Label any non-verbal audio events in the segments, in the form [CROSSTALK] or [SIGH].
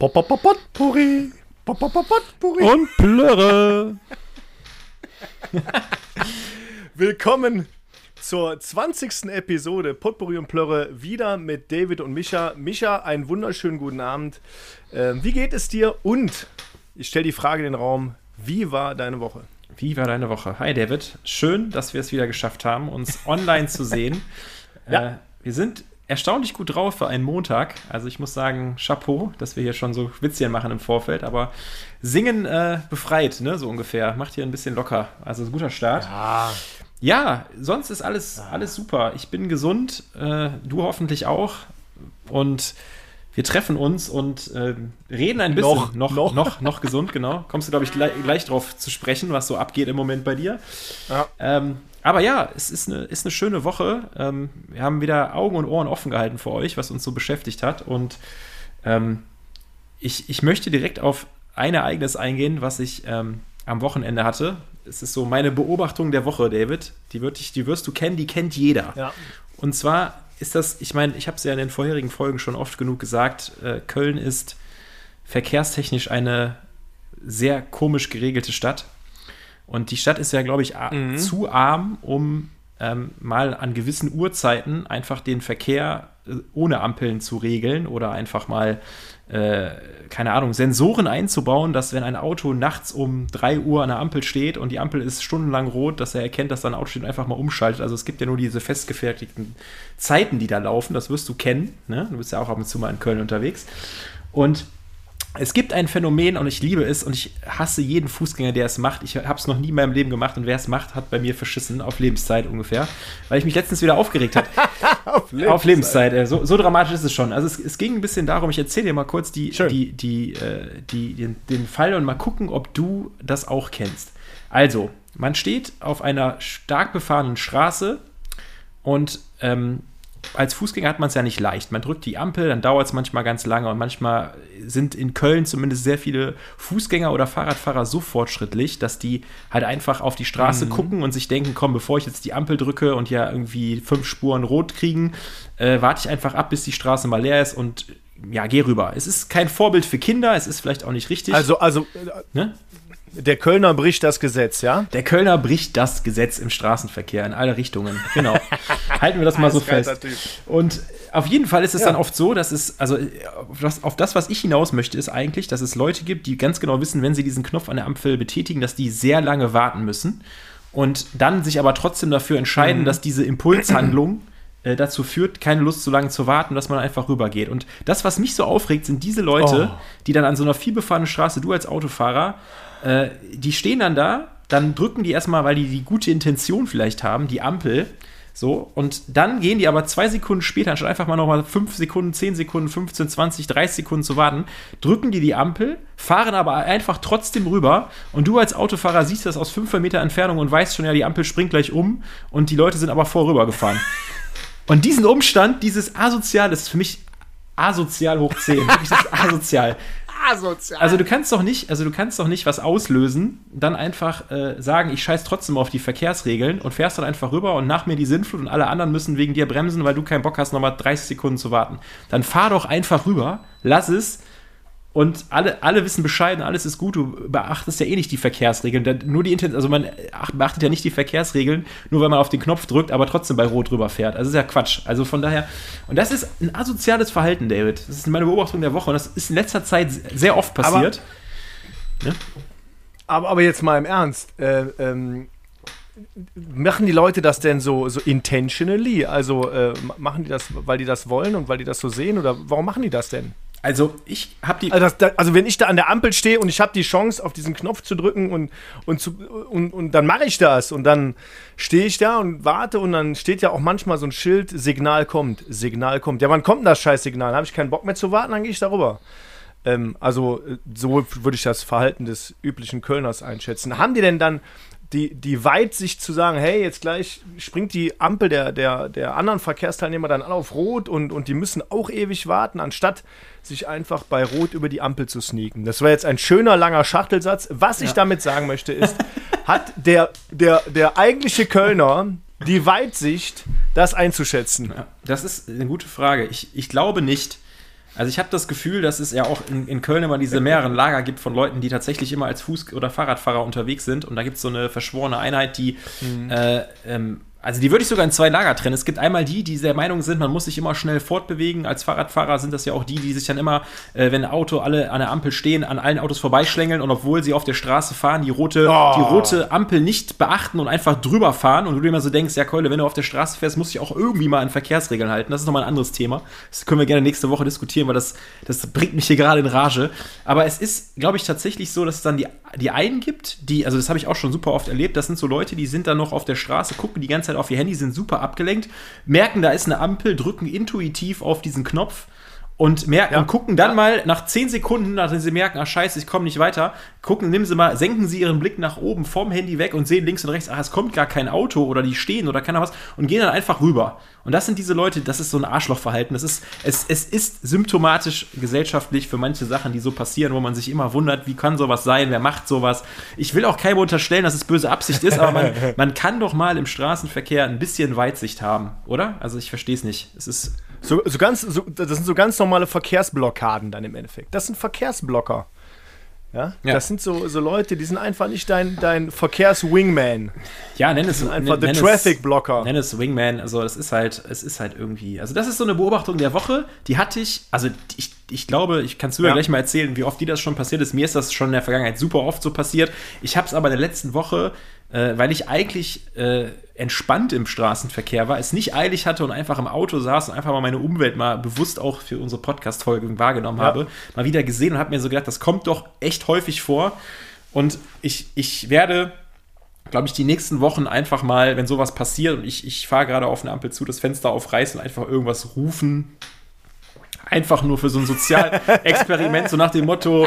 Potpourri. Potpourri. Und Plörre. [LAUGHS] Willkommen zur 20. Episode Potpourri und Plörre wieder mit David und Micha. Micha, einen wunderschönen guten Abend. Ähm, wie geht es dir? Und ich stelle die Frage in den Raum: Wie war deine Woche? Wie war deine Woche? Hi David, schön, dass wir es wieder geschafft haben, uns online zu sehen. [LAUGHS] ja. Äh, wir sind erstaunlich gut drauf für einen Montag. Also ich muss sagen, Chapeau, dass wir hier schon so Witzchen machen im Vorfeld. Aber singen äh, befreit, ne, so ungefähr. Macht hier ein bisschen locker. Also ein guter Start. Ja. Ja, sonst ist alles, alles super. Ich bin gesund, äh, du hoffentlich auch. Und wir treffen uns und äh, reden ein bisschen. Noch, noch, noch, noch, noch gesund, genau. Kommst du, glaube ich, [LAUGHS] gleich, gleich drauf zu sprechen, was so abgeht im Moment bei dir. Ja. Ähm, aber ja, es ist eine, ist eine schöne Woche. Ähm, wir haben wieder Augen und Ohren offen gehalten für euch, was uns so beschäftigt hat. Und ähm, ich, ich möchte direkt auf ein Ereignis eingehen, was ich ähm, am Wochenende hatte. Es ist so meine Beobachtung der Woche, David. Die, wird ich, die wirst du kennen, die kennt jeder. Ja. Und zwar ist das, ich meine, ich habe es ja in den vorherigen Folgen schon oft genug gesagt, äh, Köln ist verkehrstechnisch eine sehr komisch geregelte Stadt. Und die Stadt ist ja, glaube ich, mhm. zu arm, um ähm, mal an gewissen Uhrzeiten einfach den Verkehr äh, ohne Ampeln zu regeln oder einfach mal, äh, keine Ahnung, Sensoren einzubauen, dass wenn ein Auto nachts um 3 Uhr an der Ampel steht und die Ampel ist stundenlang rot, dass er erkennt, dass da ein Auto steht und einfach mal umschaltet. Also es gibt ja nur diese festgefertigten Zeiten, die da laufen, das wirst du kennen. Ne? Du bist ja auch ab und zu mal in Köln unterwegs. Und es gibt ein Phänomen und ich liebe es und ich hasse jeden Fußgänger, der es macht. Ich habe es noch nie in meinem Leben gemacht und wer es macht, hat bei mir verschissen, auf Lebenszeit ungefähr, weil ich mich letztens wieder aufgeregt habe. [LAUGHS] auf Lebenszeit. Auf Lebenszeit. So, so, dramatisch ist es schon. Also es, es ging ein bisschen darum, ich erzähle dir mal kurz die, die, die, äh, die, den, den Fall und mal gucken, ob du das auch kennst. Also, man steht auf einer stark befahrenen Straße und ähm, als Fußgänger hat man es ja nicht leicht. Man drückt die Ampel, dann dauert es manchmal ganz lange und manchmal sind in Köln zumindest sehr viele Fußgänger oder Fahrradfahrer so fortschrittlich, dass die halt einfach auf die Straße mhm. gucken und sich denken, komm, bevor ich jetzt die Ampel drücke und ja irgendwie fünf Spuren rot kriegen, äh, warte ich einfach ab, bis die Straße mal leer ist und ja, geh rüber. Es ist kein Vorbild für Kinder, es ist vielleicht auch nicht richtig. Also, also ne? Der Kölner bricht das Gesetz, ja? Der Kölner bricht das Gesetz im Straßenverkehr in alle Richtungen. Genau. [LAUGHS] Halten wir das mal so fest. Und auf jeden Fall ist es ja. dann oft so, dass es, also auf das, was ich hinaus möchte, ist eigentlich, dass es Leute gibt, die ganz genau wissen, wenn sie diesen Knopf an der Ampel betätigen, dass die sehr lange warten müssen und dann sich aber trotzdem dafür entscheiden, mhm. dass diese Impulshandlung äh, dazu führt, keine Lust so lange zu warten, dass man einfach rübergeht. Und das, was mich so aufregt, sind diese Leute, oh. die dann an so einer vielbefahrenen Straße, du als Autofahrer, äh, die stehen dann da, dann drücken die erstmal, weil die die gute Intention vielleicht haben, die Ampel. So, und dann gehen die aber zwei Sekunden später, anstatt einfach mal nochmal fünf Sekunden, zehn Sekunden, 15, 20, 30 Sekunden zu warten, drücken die die Ampel, fahren aber einfach trotzdem rüber und du als Autofahrer siehst das aus 5 Meter Entfernung und weißt schon, ja, die Ampel springt gleich um und die Leute sind aber vorüber gefahren. [LAUGHS] und diesen Umstand, dieses asozial, das ist für mich asozial hoch 10. das ist asozial asozial. Also du kannst doch nicht, also du kannst doch nicht was auslösen, dann einfach äh, sagen, ich scheiß trotzdem auf die Verkehrsregeln und fährst dann einfach rüber und nach mir die Sinnflut und alle anderen müssen wegen dir bremsen, weil du keinen Bock hast, nochmal 30 Sekunden zu warten. Dann fahr doch einfach rüber, lass es, und alle, alle wissen Bescheid alles ist gut. Du beachtest ja eh nicht die Verkehrsregeln. Nur die also man beachtet ja nicht die Verkehrsregeln, nur weil man auf den Knopf drückt, aber trotzdem bei Rot drüber fährt. Also ist ja Quatsch. Also von daher, und das ist ein asoziales Verhalten, David. Das ist meine Beobachtung der Woche und das ist in letzter Zeit sehr oft passiert. Aber, ne? aber, aber, jetzt mal im Ernst. Äh, ähm, machen die Leute das denn so, so intentionally? Also äh, machen die das, weil die das wollen und weil die das so sehen? Oder warum machen die das denn? Also ich habe die. Also, das, also, wenn ich da an der Ampel stehe und ich habe die Chance, auf diesen Knopf zu drücken und, und, zu, und, und dann mache ich das und dann stehe ich da und warte und dann steht ja auch manchmal so ein Schild, Signal kommt, Signal kommt. Ja, wann kommt denn das Scheißsignal? Habe ich keinen Bock mehr zu warten, dann gehe ich darüber. Ähm, also so würde ich das Verhalten des üblichen Kölners einschätzen. Haben die denn dann die, die Weitsicht zu sagen, hey, jetzt gleich springt die Ampel der, der, der anderen Verkehrsteilnehmer dann an auf Rot und, und die müssen auch ewig warten, anstatt sich einfach bei Rot über die Ampel zu sneaken. Das war jetzt ein schöner, langer Schachtelsatz. Was ich damit sagen möchte, ist, hat der, der, der eigentliche Kölner die Weitsicht, das einzuschätzen? Ja, das ist eine gute Frage. Ich, ich glaube nicht. Also ich habe das Gefühl, dass es ja auch in, in Köln immer diese mehreren Lager gibt von Leuten, die tatsächlich immer als Fuß- oder Fahrradfahrer unterwegs sind. Und da gibt es so eine verschworene Einheit, die mhm. äh, ähm, also die würde ich sogar in zwei Lager trennen. Es gibt einmal die, die der Meinung sind, man muss sich immer schnell fortbewegen. Als Fahrradfahrer sind das ja auch die, die sich dann immer, äh, wenn ein Auto alle an der Ampel stehen, an allen Autos vorbeischlängeln und obwohl sie auf der Straße fahren, die rote, oh. die rote Ampel nicht beachten und einfach drüber fahren. Und du dir immer so denkst, ja Keule, wenn du auf der Straße fährst, musst du dich auch irgendwie mal an Verkehrsregeln halten. Das ist nochmal ein anderes Thema. Das können wir gerne nächste Woche diskutieren, weil das, das bringt mich hier gerade in Rage. Aber es ist, glaube ich, tatsächlich so, dass es dann die, die einen gibt, die, also das habe ich auch schon super oft erlebt, das sind so Leute, die sind dann noch auf der Straße, gucken die ganze Zeit auf ihr Handy, sind super abgelenkt, merken, da ist eine Ampel, drücken intuitiv auf diesen Knopf und merken, ja. gucken dann ja. mal nach 10 Sekunden, nachdem sie merken, ach scheiße, ich komme nicht weiter, gucken, nehmen sie mal, senken sie ihren Blick nach oben vom Handy weg und sehen links und rechts, ach, es kommt gar kein Auto oder die stehen oder keiner was und gehen dann einfach rüber. Und das sind diese Leute, das ist so ein Arschlochverhalten. Das ist, es, es ist symptomatisch gesellschaftlich für manche Sachen, die so passieren, wo man sich immer wundert, wie kann sowas sein, wer macht sowas. Ich will auch keinem unterstellen, dass es böse Absicht ist, aber man, [LAUGHS] man kann doch mal im Straßenverkehr ein bisschen Weitsicht haben, oder? Also ich verstehe es nicht. Es ist so, so ganz, so, das sind so ganz normale Verkehrsblockaden dann im Endeffekt. Das sind Verkehrsblocker. Ja? ja? Das sind so, so Leute, die sind einfach nicht dein, dein Verkehrs-Wingman. Ja, nenn es einfach nenn, The Traffic Blocker. Nenn es Wingman. Also das ist halt, es ist halt irgendwie. Also das ist so eine Beobachtung der Woche. Die hatte ich. Also ich, ich glaube, ich kann es dir ja. gleich mal erzählen, wie oft die das schon passiert ist. Mir ist das schon in der Vergangenheit super oft so passiert. Ich habe es aber in der letzten Woche äh, weil ich eigentlich äh, entspannt im Straßenverkehr war, es nicht eilig hatte und einfach im Auto saß und einfach mal meine Umwelt mal bewusst auch für unsere Podcast-Folgen wahrgenommen ja. habe, mal wieder gesehen und habe mir so gedacht, das kommt doch echt häufig vor. Und ich, ich werde, glaube ich, die nächsten Wochen einfach mal, wenn sowas passiert und ich, ich fahre gerade auf eine Ampel zu, das Fenster aufreißen und einfach irgendwas rufen. Einfach nur für so ein Sozialexperiment, so nach dem Motto,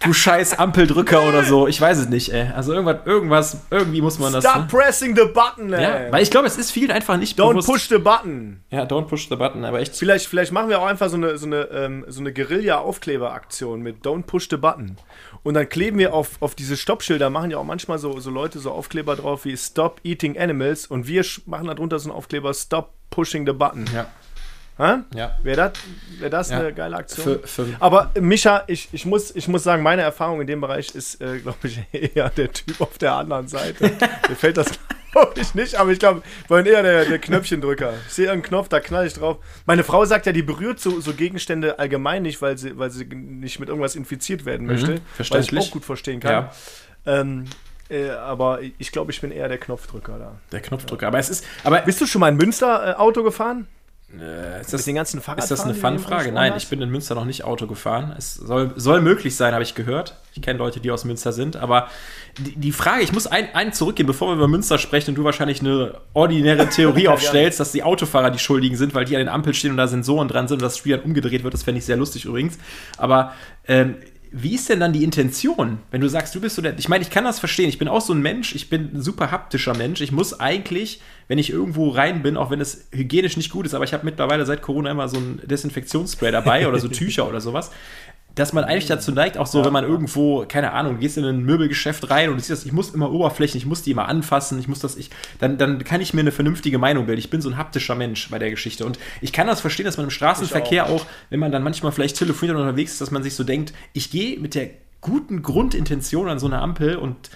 du scheiß Ampeldrücker oder so. Ich weiß es nicht, ey. Also irgendwas, irgendwas, irgendwie muss man Stop das. Stop ne? pressing the button, ey. Ja, weil ich glaube, es ist vielen einfach nicht don't bewusst. Don't push the button. Ja, don't push the button, aber echt. Vielleicht, vielleicht machen wir auch einfach so eine, so eine, ähm, so eine Guerilla-Aufkleberaktion mit Don't push the button. Und dann kleben wir auf, auf diese Stoppschilder, machen ja auch manchmal so, so Leute so Aufkleber drauf wie Stop eating animals und wir machen darunter so einen Aufkleber Stop pushing the button. Ja. Ha? Ja. Wäre das, wär das ja. eine geile Aktion? Für, für Aber Micha, ich, ich, muss, ich muss sagen, meine Erfahrung in dem Bereich ist, äh, glaube ich, [LAUGHS] eher der Typ auf der anderen Seite. [LAUGHS] Mir fällt das, glaube ich, nicht, aber ich glaube, ich bin eher der, der Knöpfchendrücker. Ich sehe einen Knopf, da knall ich drauf. Meine Frau sagt ja, die berührt so, so Gegenstände allgemein nicht, weil sie, weil sie nicht mit irgendwas infiziert werden mhm, möchte. Mhm, was ich auch gut verstehen kann. Ja. Ähm, äh, aber ich glaube, ich bin eher der Knopfdrücker da. Der Knopfdrücker. Aber es ist. Aber Bist du schon mal in Münster äh, Auto gefahren? Äh, ist, das, den ganzen ist das eine Fun-Frage? Nein, ich bin in Münster noch nicht Auto gefahren. Es soll, soll möglich sein, habe ich gehört. Ich kenne Leute, die aus Münster sind. Aber die, die Frage, ich muss einen, einen zurückgehen, bevor wir über Münster sprechen und du wahrscheinlich eine ordinäre [LAUGHS] Theorie aufstellst, dass die Autofahrer die Schuldigen sind, weil die an den Ampeln stehen und da Sensoren dran sind und das Spiel dann umgedreht wird. Das fände ich sehr lustig übrigens. Aber ähm, wie ist denn dann die Intention, wenn du sagst, du bist so der. Ich meine, ich kann das verstehen. Ich bin auch so ein Mensch. Ich bin ein super haptischer Mensch. Ich muss eigentlich, wenn ich irgendwo rein bin, auch wenn es hygienisch nicht gut ist, aber ich habe mittlerweile seit Corona immer so ein Desinfektionsspray dabei oder so Tücher oder sowas dass man eigentlich dazu neigt, auch so, wenn man irgendwo, keine Ahnung, gehst in ein Möbelgeschäft rein und du siehst, ich muss immer Oberflächen, ich muss die immer anfassen, ich muss das, ich, dann, dann kann ich mir eine vernünftige Meinung bilden. Ich bin so ein haptischer Mensch bei der Geschichte. Und ich kann das verstehen, dass man im Straßenverkehr auch. auch, wenn man dann manchmal vielleicht telefoniert und unterwegs ist, dass man sich so denkt, ich gehe mit der guten Grundintention an so eine Ampel und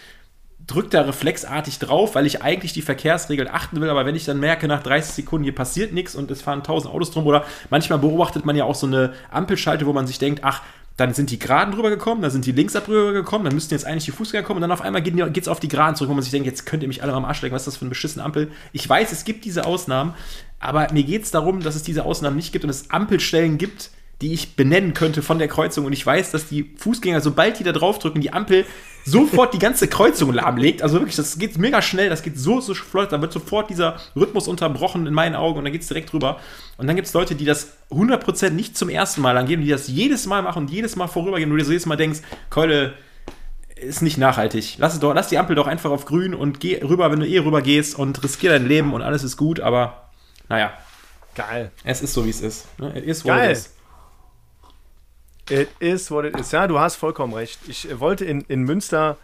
drücke da reflexartig drauf, weil ich eigentlich die Verkehrsregeln achten will, aber wenn ich dann merke, nach 30 Sekunden hier passiert nichts und es fahren 1000 Autos drum oder manchmal beobachtet man ja auch so eine Ampelschalte, wo man sich denkt, ach, dann sind die Geraden drüber gekommen, dann sind die links drüber gekommen, dann müssten jetzt eigentlich die Fußgänger kommen und dann auf einmal geht es auf die Geraden zurück, wo man sich denkt, jetzt könnt ihr mich alle am Arsch legen, was ist das für eine beschissene Ampel? Ich weiß, es gibt diese Ausnahmen, aber mir geht es darum, dass es diese Ausnahmen nicht gibt und es Ampelstellen gibt, die ich benennen könnte von der Kreuzung. Und ich weiß, dass die Fußgänger, sobald die da draufdrücken, die Ampel sofort die ganze Kreuzung lahmlegt. Also wirklich, das geht mega schnell, das geht so, so flott, da wird sofort dieser Rhythmus unterbrochen in meinen Augen und dann geht es direkt rüber. Und dann gibt es Leute, die das 100% nicht zum ersten Mal angeben, die das jedes Mal machen und jedes Mal vorübergehen und du dir so jedes Mal denkst, Keule, ist nicht nachhaltig. Lass, es doch, lass die Ampel doch einfach auf grün und geh rüber, wenn du eh rüber gehst und riskier dein Leben und alles ist gut, aber naja. Geil. Es ist so, wie es ist. Ne? Es ist, Geil. Ist. It is what it is. Ja, du hast vollkommen recht. Ich wollte in, in Münster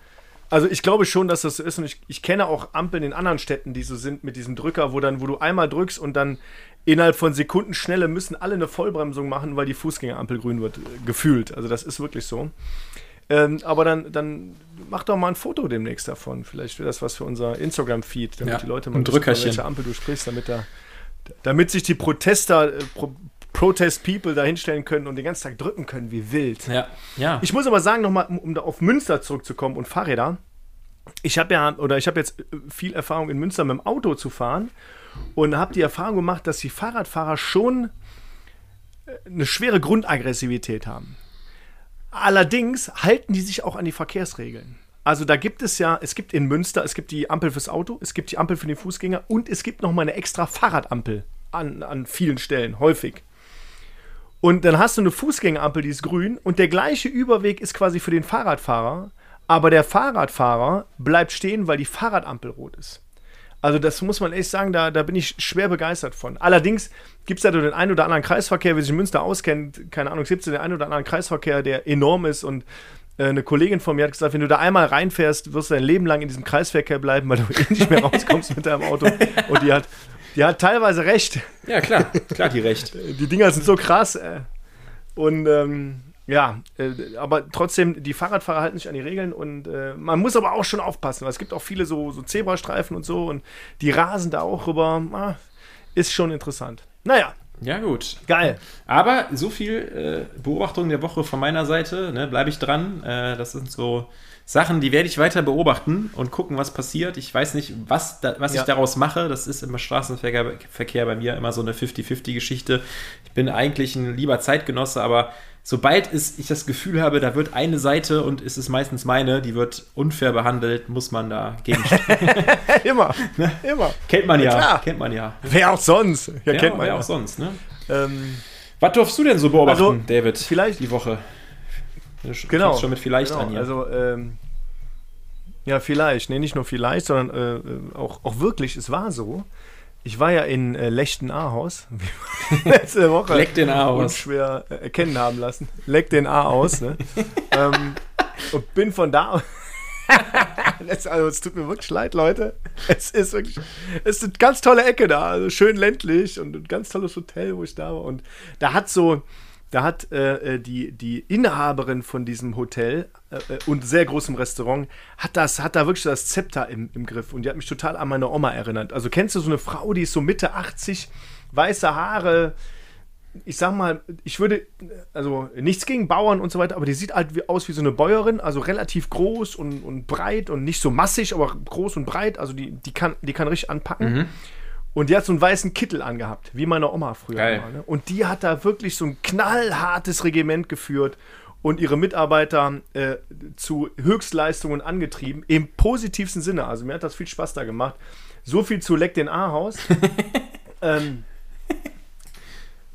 Also ich glaube schon, dass das so ist und ich, ich kenne auch Ampeln in anderen Städten, die so sind mit diesem Drücker, wo dann, wo du einmal drückst und dann innerhalb von Sekundenschnelle müssen alle eine Vollbremsung machen, weil die Fußgängerampel grün wird, äh, gefühlt. Also das ist wirklich so. Ähm, aber dann, dann mach doch mal ein Foto demnächst davon. Vielleicht wäre das was für unser Instagram-Feed, damit ja, die Leute mal wissen, welche Ampel du sprichst, damit da, damit sich die Protester, äh, Pro Protest People da hinstellen können und den ganzen Tag drücken können wie wild. Ja, ja. Ich muss aber sagen, nochmal, um, da auf Münster zurückzukommen und Fahrräder. Ich habe ja, oder ich habe jetzt äh, viel Erfahrung in Münster mit dem Auto zu fahren und habe die Erfahrung gemacht, dass die Fahrradfahrer schon äh, eine schwere Grundaggressivität haben. Allerdings halten die sich auch an die Verkehrsregeln. Also da gibt es ja, es gibt in Münster, es gibt die Ampel fürs Auto, es gibt die Ampel für den Fußgänger und es gibt nochmal eine extra Fahrradampel an, an vielen Stellen, häufig. Und dann hast du eine Fußgängerampel, die ist grün und der gleiche Überweg ist quasi für den Fahrradfahrer, aber der Fahrradfahrer bleibt stehen, weil die Fahrradampel rot ist. Also das muss man echt sagen, da, da bin ich schwer begeistert von. Allerdings gibt es da den einen oder anderen Kreisverkehr, wer sich Münster auskennt, keine Ahnung, gibt es den einen oder anderen Kreisverkehr, der enorm ist und äh, eine Kollegin von mir hat gesagt, wenn du da einmal reinfährst, wirst du dein Leben lang in diesem Kreisverkehr bleiben, weil du [LAUGHS] eh nicht mehr rauskommst mit deinem Auto. Und die hat, die hat teilweise recht. Ja, klar, klar, die recht. [LAUGHS] Die Dinger sind so krass. Äh. Und ähm, ja, äh, aber trotzdem, die Fahrradfahrer halten sich an die Regeln und äh, man muss aber auch schon aufpassen, weil es gibt auch viele so, so Zebrastreifen und so und die rasen da auch rüber. Ah, ist schon interessant. Naja. Ja, gut. Geil. Aber so viel äh, Beobachtung der Woche von meiner Seite, ne, bleibe ich dran. Äh, das sind so Sachen, die werde ich weiter beobachten und gucken, was passiert. Ich weiß nicht, was, da, was ja. ich daraus mache. Das ist im Straßenverkehr Verkehr bei mir immer so eine 50-50-Geschichte. Ich bin eigentlich ein lieber Zeitgenosse, aber sobald ich das Gefühl habe, da wird eine Seite und es ist meistens meine, die wird unfair behandelt, muss man da gegenstehen. [LAUGHS] immer, ne? immer. Kennt man ja, ja kennt man ja. Wer auch sonst? Ja, ja kennt man wer ja. auch sonst, ne? Ähm, Was durfst du denn so beobachten, also, David, vielleicht, die Woche? Du genau. schon mit vielleicht genau, an hier. Also, ähm, ja, vielleicht. Nee, nicht nur vielleicht, sondern äh, äh auch, auch wirklich, es war so. Ich war ja in äh, Lechten-Ahaus, [LAUGHS] letzte Woche Leck den A aus. schwer äh, erkennen haben lassen. Leck den A aus, ne? [LAUGHS] ähm, und bin von da [LAUGHS] das, also, es tut mir wirklich leid, Leute. Es ist wirklich, es ist eine ganz tolle Ecke da, also schön ländlich und ein ganz tolles Hotel, wo ich da war. Und da hat so, da hat äh, äh, die, die Inhaberin von diesem Hotel äh, äh, und sehr großem Restaurant, hat das, hat da wirklich das Zepter im, im Griff und die hat mich total an meine Oma erinnert. Also kennst du so eine Frau, die ist so Mitte 80, weiße Haare, ich sag mal, ich würde, also nichts gegen Bauern und so weiter, aber die sieht halt wie, aus wie so eine Bäuerin, also relativ groß und, und breit und nicht so massig, aber groß und breit, also die, die, kann, die kann richtig anpacken. Mhm. Und die hat so einen weißen Kittel angehabt, wie meine Oma früher war. Ne? Und die hat da wirklich so ein knallhartes Regiment geführt und ihre Mitarbeiter äh, zu Höchstleistungen angetrieben, im positivsten Sinne. Also mir hat das viel Spaß da gemacht. So viel zu Leck den A-Haus. [LAUGHS] ähm,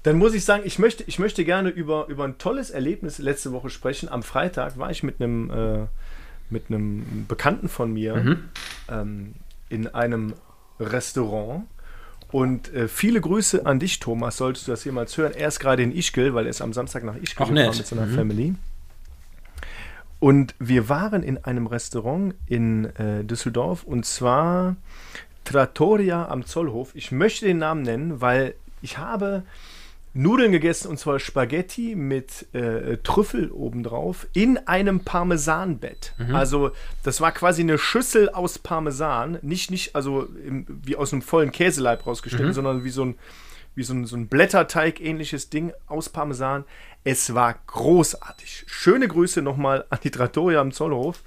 dann muss ich sagen, ich möchte, ich möchte gerne über, über ein tolles Erlebnis letzte Woche sprechen. Am Freitag war ich mit einem, äh, mit einem Bekannten von mir mhm. ähm, in einem Restaurant und äh, viele Grüße an dich, Thomas, solltest du das jemals hören. Er ist gerade in Ischgl, weil er ist am Samstag nach Ischgl gefahren mit seiner mhm. Family. Und wir waren in einem Restaurant in äh, Düsseldorf und zwar Trattoria am Zollhof. Ich möchte den Namen nennen, weil ich habe Nudeln gegessen und zwar Spaghetti mit äh, Trüffel obendrauf in einem Parmesanbett. Mhm. Also das war quasi eine Schüssel aus Parmesan, nicht nicht also im, wie aus einem vollen Käseleib rausgestellt, mhm. sondern wie so ein wie so ein, so ein Blätterteig ähnliches Ding aus Parmesan. Es war großartig. Schöne Grüße nochmal an die Trattoria am Zollhof.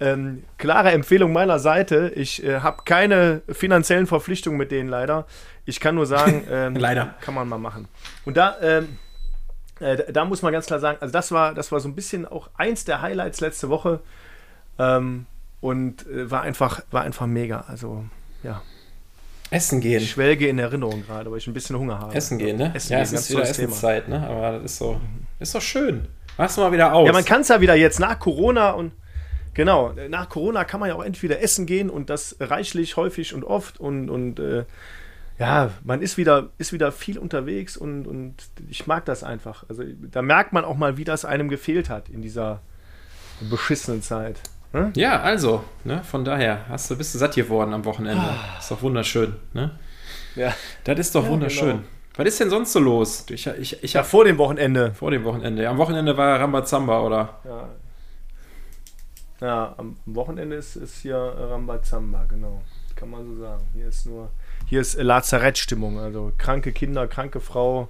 Ähm, klare Empfehlung meiner Seite. Ich äh, habe keine finanziellen Verpflichtungen mit denen leider. Ich kann nur sagen, [LAUGHS] ähm, leider kann man mal machen. Und da, ähm, äh, da muss man ganz klar sagen, also das war, das war so ein bisschen auch eins der Highlights letzte Woche ähm, und äh, war einfach, war einfach mega. Also ja. Essen gehen. Ich schwelge in Erinnerung gerade, weil ich ein bisschen Hunger habe. Essen gehen, ne? Essen ja, gehen, es ist wieder Essenszeit, ne? Aber das ist so, ist doch schön. Mach's mal wieder aus. Ja, man kann es ja wieder jetzt nach Corona und Genau, nach Corona kann man ja auch entweder essen gehen und das reichlich, häufig und oft und, und äh, ja, man ist wieder, ist wieder viel unterwegs und, und ich mag das einfach. Also da merkt man auch mal, wie das einem gefehlt hat in dieser beschissenen Zeit. Hm? Ja, also, ne, von daher hast du, bist du satt geworden am Wochenende. Ah. Ist doch wunderschön, ne? Ja. Das ist doch ja, wunderschön. Genau. Was ist denn sonst so los? Ich, ich, ich ja, vor dem Wochenende. Vor dem Wochenende. Ja, am Wochenende war Rambazamba, oder? Ja. Ja, am Wochenende ist, ist hier Rambazamba, genau. Kann man so sagen. Hier ist nur, hier ist Lazarettstimmung. Also kranke Kinder, kranke Frau.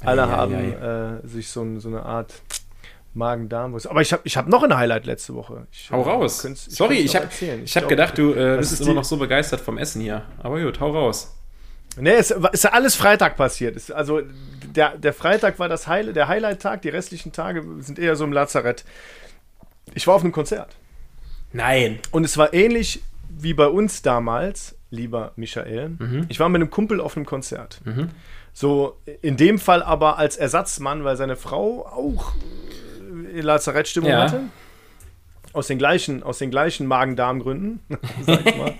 Alle ja, haben äh, sich so, so eine Art Magen-Darm. Aber ich habe ich hab noch ein Highlight letzte Woche. Ich, hau raus. Ich Sorry, ich habe ich hab gedacht, du äh, bist immer noch so begeistert vom Essen hier. Aber gut, hau raus. Nee, es ist ja alles Freitag passiert. Es, also der, der Freitag war das Heil, der Highlight-Tag, die restlichen Tage sind eher so im Lazarett. Ich war auf einem Konzert. Nein. Und es war ähnlich wie bei uns damals, lieber Michael. Mhm. Ich war mit einem Kumpel auf einem Konzert. Mhm. So, in dem Fall aber als Ersatzmann, weil seine Frau auch Lazarettstimmung ja. hatte. Aus den gleichen, aus den gleichen Magen-Darm-Gründen, [LAUGHS] sag ich mal.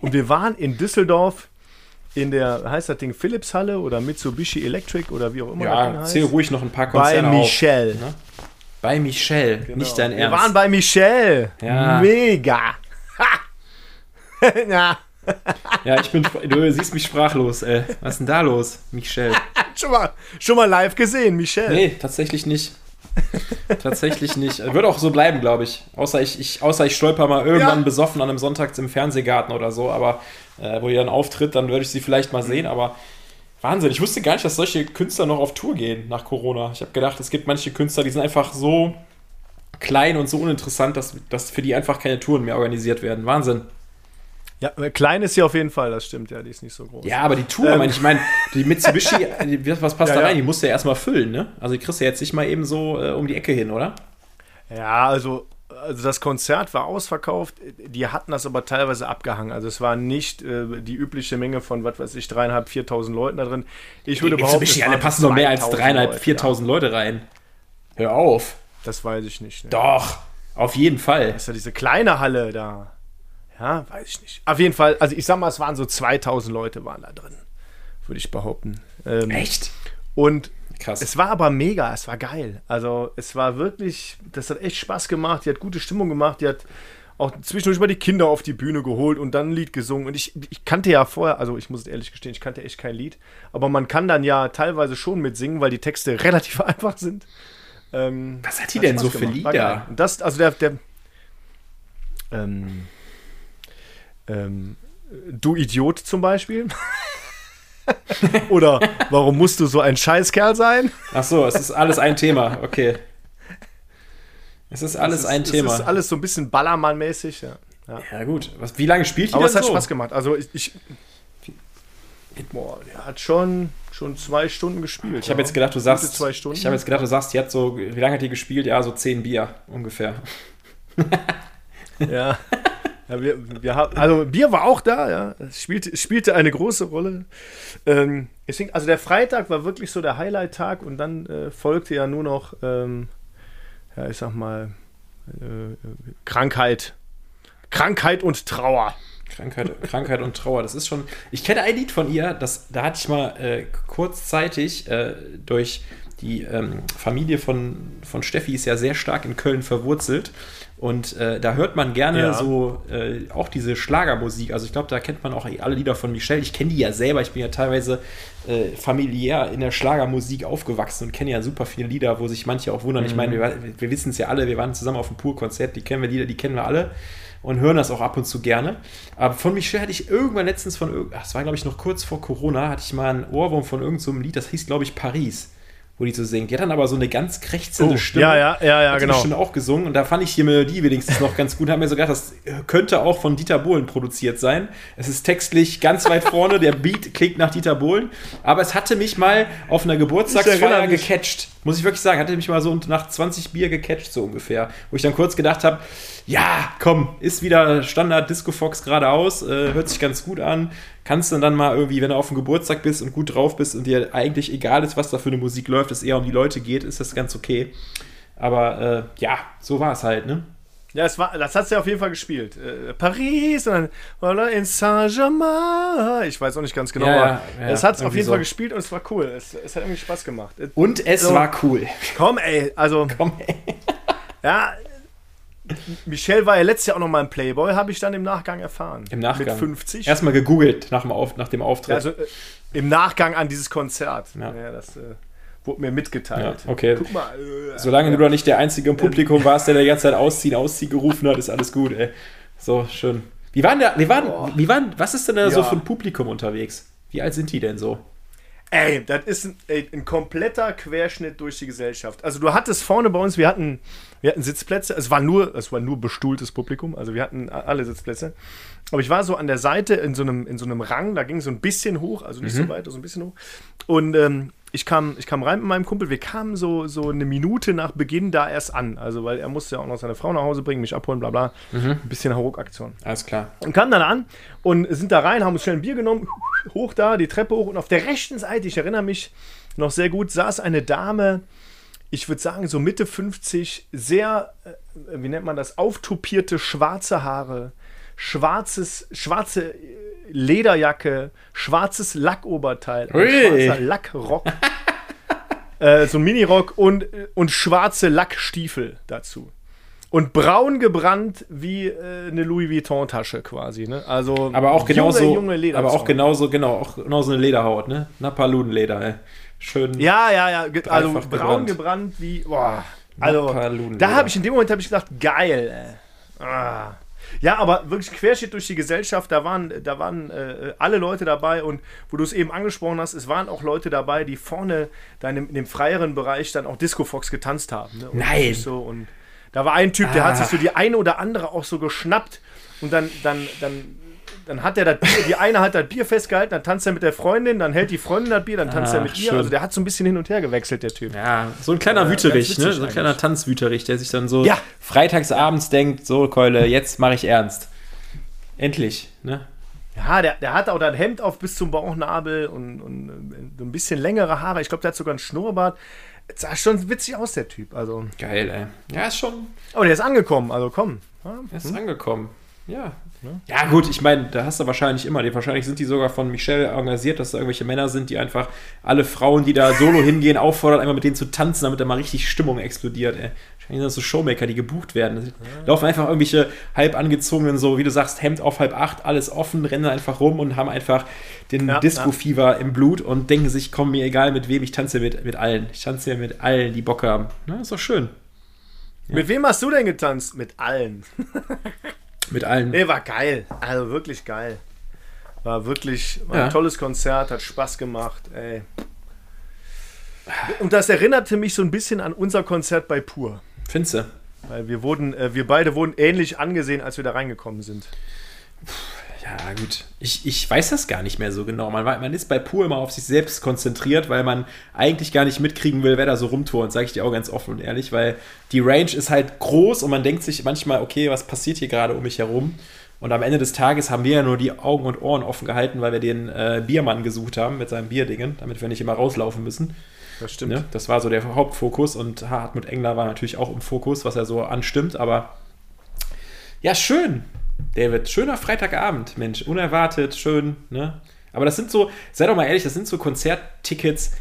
Und wir waren in Düsseldorf in der, heißt das Ding Philips-Halle oder Mitsubishi Electric oder wie auch immer ja, das Ding heißt. zähl ruhig noch ein paar Konzerte Bei Michelle. Auf, ne? Bei Michelle, genau. nicht dein Ernst. Wir waren bei Michelle. Ja. Mega. [LAUGHS] ja. ja, ich bin, du siehst mich sprachlos, ey. Was ist denn da los, Michelle? [LAUGHS] schon, mal, schon mal live gesehen, Michelle. Nee, tatsächlich nicht. Tatsächlich nicht. Wird auch so bleiben, glaube ich. Außer ich, ich. Außer ich stolper mal irgendwann ja. besoffen an einem Sonntag im Fernsehgarten oder so, aber äh, wo ihr dann auftritt, dann würde ich sie vielleicht mal sehen, aber Wahnsinn. Ich wusste gar nicht, dass solche Künstler noch auf Tour gehen nach Corona. Ich habe gedacht, es gibt manche Künstler, die sind einfach so klein und so uninteressant, dass, dass für die einfach keine Touren mehr organisiert werden. Wahnsinn. Ja, klein ist sie auf jeden Fall, das stimmt, ja, die ist nicht so groß. Ja, aber die Tour, ähm. ich meine, die Mitsubishi, [LAUGHS] was passt ja, da rein? Ja. Die musst du ja erstmal füllen, ne? Also die kriegst du jetzt nicht mal eben so äh, um die Ecke hin, oder? Ja, also, also das Konzert war ausverkauft, die hatten das aber teilweise abgehangen. Also es war nicht äh, die übliche Menge von, was weiß ich, dreieinhalb, viertausend Leuten da drin. Ich würde behaupten, Mitsubishi, alle passen noch mehr als dreieinhalb, viertausend ja. Leute rein. Hör auf. Das weiß ich nicht. Ne? Doch, auf jeden Fall. Das ist ja diese kleine Halle da. Ja, weiß ich nicht. Auf jeden Fall, also ich sag mal, es waren so 2000 Leute waren da drin, würde ich behaupten. Ähm, Echt? Und Krass. es war aber mega, es war geil. Also es war wirklich, das hat echt Spaß gemacht, die hat gute Stimmung gemacht, die hat auch zwischendurch mal die Kinder auf die Bühne geholt und dann ein Lied gesungen. Und ich, ich kannte ja vorher, also ich muss ehrlich gestehen, ich kannte echt kein Lied. Aber man kann dann ja teilweise schon mitsingen, weil die Texte [LAUGHS] relativ einfach sind. Ähm, Was hat die hat denn Spaß so für gemacht. Lieder? Und das, also der, der ähm, ähm, du Idiot zum Beispiel. [LAUGHS] Oder warum musst du so ein Scheißkerl sein? Ach so, es ist alles ein Thema, okay. Es ist alles es ist, ein Thema. Es ist alles so ein bisschen Ballermann-mäßig, ja. ja. Ja, gut. Was, wie lange spielt die Aber es hat so? Spaß gemacht. Also ich, ich Boah, der hat schon, schon zwei Stunden gespielt. Ich habe jetzt gedacht, du sagst. Zwei Stunden. Ich habe jetzt gedacht, du sagst, die hat so, wie lange hat die gespielt? Ja, so zehn Bier ungefähr. ja. [LAUGHS] Ja, wir, wir haben, also Bier war auch da, ja. Es spielte, spielte eine große Rolle. Ähm, deswegen, also der Freitag war wirklich so der Highlight-Tag und dann äh, folgte ja nur noch, ähm, ja, ich sag mal, äh, Krankheit. Krankheit und Trauer. Krankheit, Krankheit und Trauer, das ist schon. Ich kenne ein Lied von ihr, das, da hatte ich mal äh, kurzzeitig äh, durch die ähm, Familie von, von Steffi ist ja sehr stark in Köln verwurzelt. Und äh, da hört man gerne ja. so äh, auch diese Schlagermusik. Also ich glaube, da kennt man auch alle Lieder von Michelle. Ich kenne die ja selber. Ich bin ja teilweise äh, familiär in der Schlagermusik aufgewachsen und kenne ja super viele Lieder, wo sich manche auch wundern. Mhm. Ich meine, wir, wir wissen es ja alle, wir waren zusammen auf dem Pur-Konzert, die kennen wir Lieder, die kennen wir alle und hören das auch ab und zu gerne. Aber von Michelle hatte ich irgendwann letztens von, das war glaube ich noch kurz vor Corona, hatte ich mal einen Ohrwurm von irgendeinem so Lied, das hieß glaube ich Paris wo die so singt. Die hat dann aber so eine ganz krächzende oh, Stimme. Ja, ja, ja, ja, hat genau. Stimme auch gesungen und da fand ich die Melodie wenigstens noch ganz gut. Haben mir so gedacht, das könnte auch von Dieter Bohlen produziert sein. Es ist textlich ganz weit vorne, der Beat klingt nach Dieter Bohlen, aber es hatte mich mal auf einer Geburtstagsfeier gecatcht. Muss ich wirklich sagen, hatte mich mal so nach 20 Bier gecatcht so ungefähr, wo ich dann kurz gedacht habe, ja, komm, ist wieder Standard Disco Fox geradeaus, äh, hört sich ganz gut an. Kannst du dann mal irgendwie, wenn du auf dem Geburtstag bist und gut drauf bist und dir eigentlich egal ist, was da für eine Musik läuft, es eher um die Leute geht, ist das ganz okay. Aber äh, ja, so war es halt, ne? Ja, es war, das hat sie auf jeden Fall gespielt. Äh, Paris und dann in Saint-Germain. Ich weiß auch nicht ganz genau, ja, aber ja, es hat es auf jeden so. Fall gespielt und es war cool. Es, es hat irgendwie Spaß gemacht. Und es so, war cool. Komm, ey, also. [LAUGHS] Komm, ey. ja, Michelle war ja letztes Jahr auch noch mal im Playboy, habe ich dann im Nachgang erfahren. Im Nachgang. Mit 50. Erstmal gegoogelt nach dem, Auf, nach dem Auftritt. Also äh, im Nachgang an dieses Konzert. Ja. Ja, das äh, wurde mir mitgeteilt. Ja, okay. Guck mal. Äh, Solange du doch nicht der Einzige im Publikum warst, der die ganze Zeit ausziehen, ausziehen gerufen hat, ist alles gut, ey. So, schön. Wie waren da, wie waren, wie waren, was ist denn da so Ja. für ein Publikum unterwegs? Wie alt sind die denn so? Ey, das ist ein, ey, ein kompletter Querschnitt durch die Gesellschaft. Also du hattest vorne bei uns, wir hatten, wir hatten Sitzplätze, es war nur, es war nur bestuhltes Publikum, also wir hatten alle Sitzplätze. Aber ich war so an der Seite in so einem, in so einem Rang, da ging es so ein bisschen hoch, also nicht so weit, so ein bisschen hoch. Und ähm, ich kam, ich kam rein mit meinem Kumpel, wir kamen so, so eine Minute nach Beginn da erst an. Also weil er musste ja auch noch seine Frau nach Hause bringen, mich abholen, bla bla. Ein bisschen Hauruck-Aktion. Alles klar. Und kamen dann an und sind da rein, haben uns schnell ein Bier genommen, hoch da, die Treppe hoch und auf der rechten Seite, ich erinnere mich noch sehr gut, saß eine Dame, ich würde sagen so Mitte 50, sehr, äh, wie nennt man das, auftupierte schwarze Haare, schwarzes, schwarze äh, Lederjacke, schwarzes Lackoberteil, schwarzer Lackrock, [LAUGHS] äh, so ein Minirock und, und schwarze Lackstiefel dazu. Und braun gebrannt wie äh, eine Louis Vuitton-Tasche quasi. Ne? Also Aber auch genauso, junge, junge aber auch genauso, genau, auch genauso eine Lederhaut, ne? Napaludenleder, ey. Schön. Ja, ja, ja. Also braun gebrannt. gebrannt wie. Boah. Also, da habe ich in dem Moment hab ich gedacht, geil. Ey. Ah. Ja, aber wirklich Querschnitt durch die Gesellschaft, da waren, da waren äh, alle Leute dabei und wo du es eben angesprochen hast, es waren auch Leute dabei, die vorne dann in, in dem freieren Bereich dann auch Disco Fox getanzt haben. Ne? Nein. So, und da war ein Typ, der hat Ah. sich so die eine oder andere auch so geschnappt und dann, dann, dann, dann hat er das Bier, die eine hat das Bier festgehalten, dann tanzt er mit der Freundin, dann hält die Freundin das Bier, dann tanzt er Ah, mit ihr. Also der hat so ein bisschen hin und her gewechselt, der Typ. Ja, so ein kleiner Äh, Wüterich, ne? So ein kleiner. Tanzwüterich, der sich dann so Ja. freitagsabends denkt, so Keule, jetzt mache ich ernst. Endlich, ne? Ja, der, der hatte auch das Hemd auf bis zum Bauchnabel und, und äh, so ein bisschen längere Haare. Ich glaube, der hat sogar einen Schnurrbart. Sah schon witzig aus, der Typ. Also, Geil, ey. Ja, ist schon, aber der ist angekommen, also komm. Ja, er ist angekommen. Ja. Ja, gut, ich meine, da hast du wahrscheinlich immer, die, wahrscheinlich sind die sogar von Michelle organisiert, dass da irgendwelche Männer sind, die einfach alle Frauen, die da solo [LAUGHS] hingehen, auffordern, einmal mit denen zu tanzen, damit da mal richtig Stimmung explodiert, ey. Wahrscheinlich sind das so Showmaker, die gebucht werden. Da laufen einfach irgendwelche halb angezogenen, so wie du sagst, Hemd auf halb acht, alles offen, rennen einfach rum und haben einfach den Ja, Disco-Fieber im Blut und denken sich, komm, mir egal mit wem, ich tanze mit, mit allen. Ich tanze ja mit allen, die Bock haben. Na, ist doch schön. Mit wem hast du denn getanzt? Mit allen. [LAUGHS] Mit allen. Nee, war geil. Also wirklich geil. War wirklich war Ja. ein tolles Konzert, hat Spaß gemacht, ey. Und das erinnerte mich so ein bisschen an unser Konzert bei Pur. Findest du? Weil wir wurden, äh, wir beide wurden ähnlich angesehen, als wir da reingekommen sind. Ja, gut. Ich, ich weiß das gar nicht mehr so genau. Man, man ist bei Pur immer auf sich selbst konzentriert, weil man eigentlich gar nicht mitkriegen will, wer da so rumturnt, sage ich dir auch ganz offen und ehrlich, weil die Range ist halt groß und man denkt sich manchmal, okay, was passiert hier gerade um mich herum? Und am Ende des Tages haben wir ja nur die Augen und Ohren offen gehalten, weil wir den äh, Biermann gesucht haben mit seinem Bierdingen, damit wir nicht immer rauslaufen müssen. Das stimmt. Ne? Das war so der Hauptfokus und Hartmut Engler war natürlich auch im Fokus, was er so anstimmt, aber ja, schön, David. Schöner Freitagabend, Mensch. Unerwartet, schön, ne? Aber das sind so, sei doch mal ehrlich, das sind so Konzerttickets,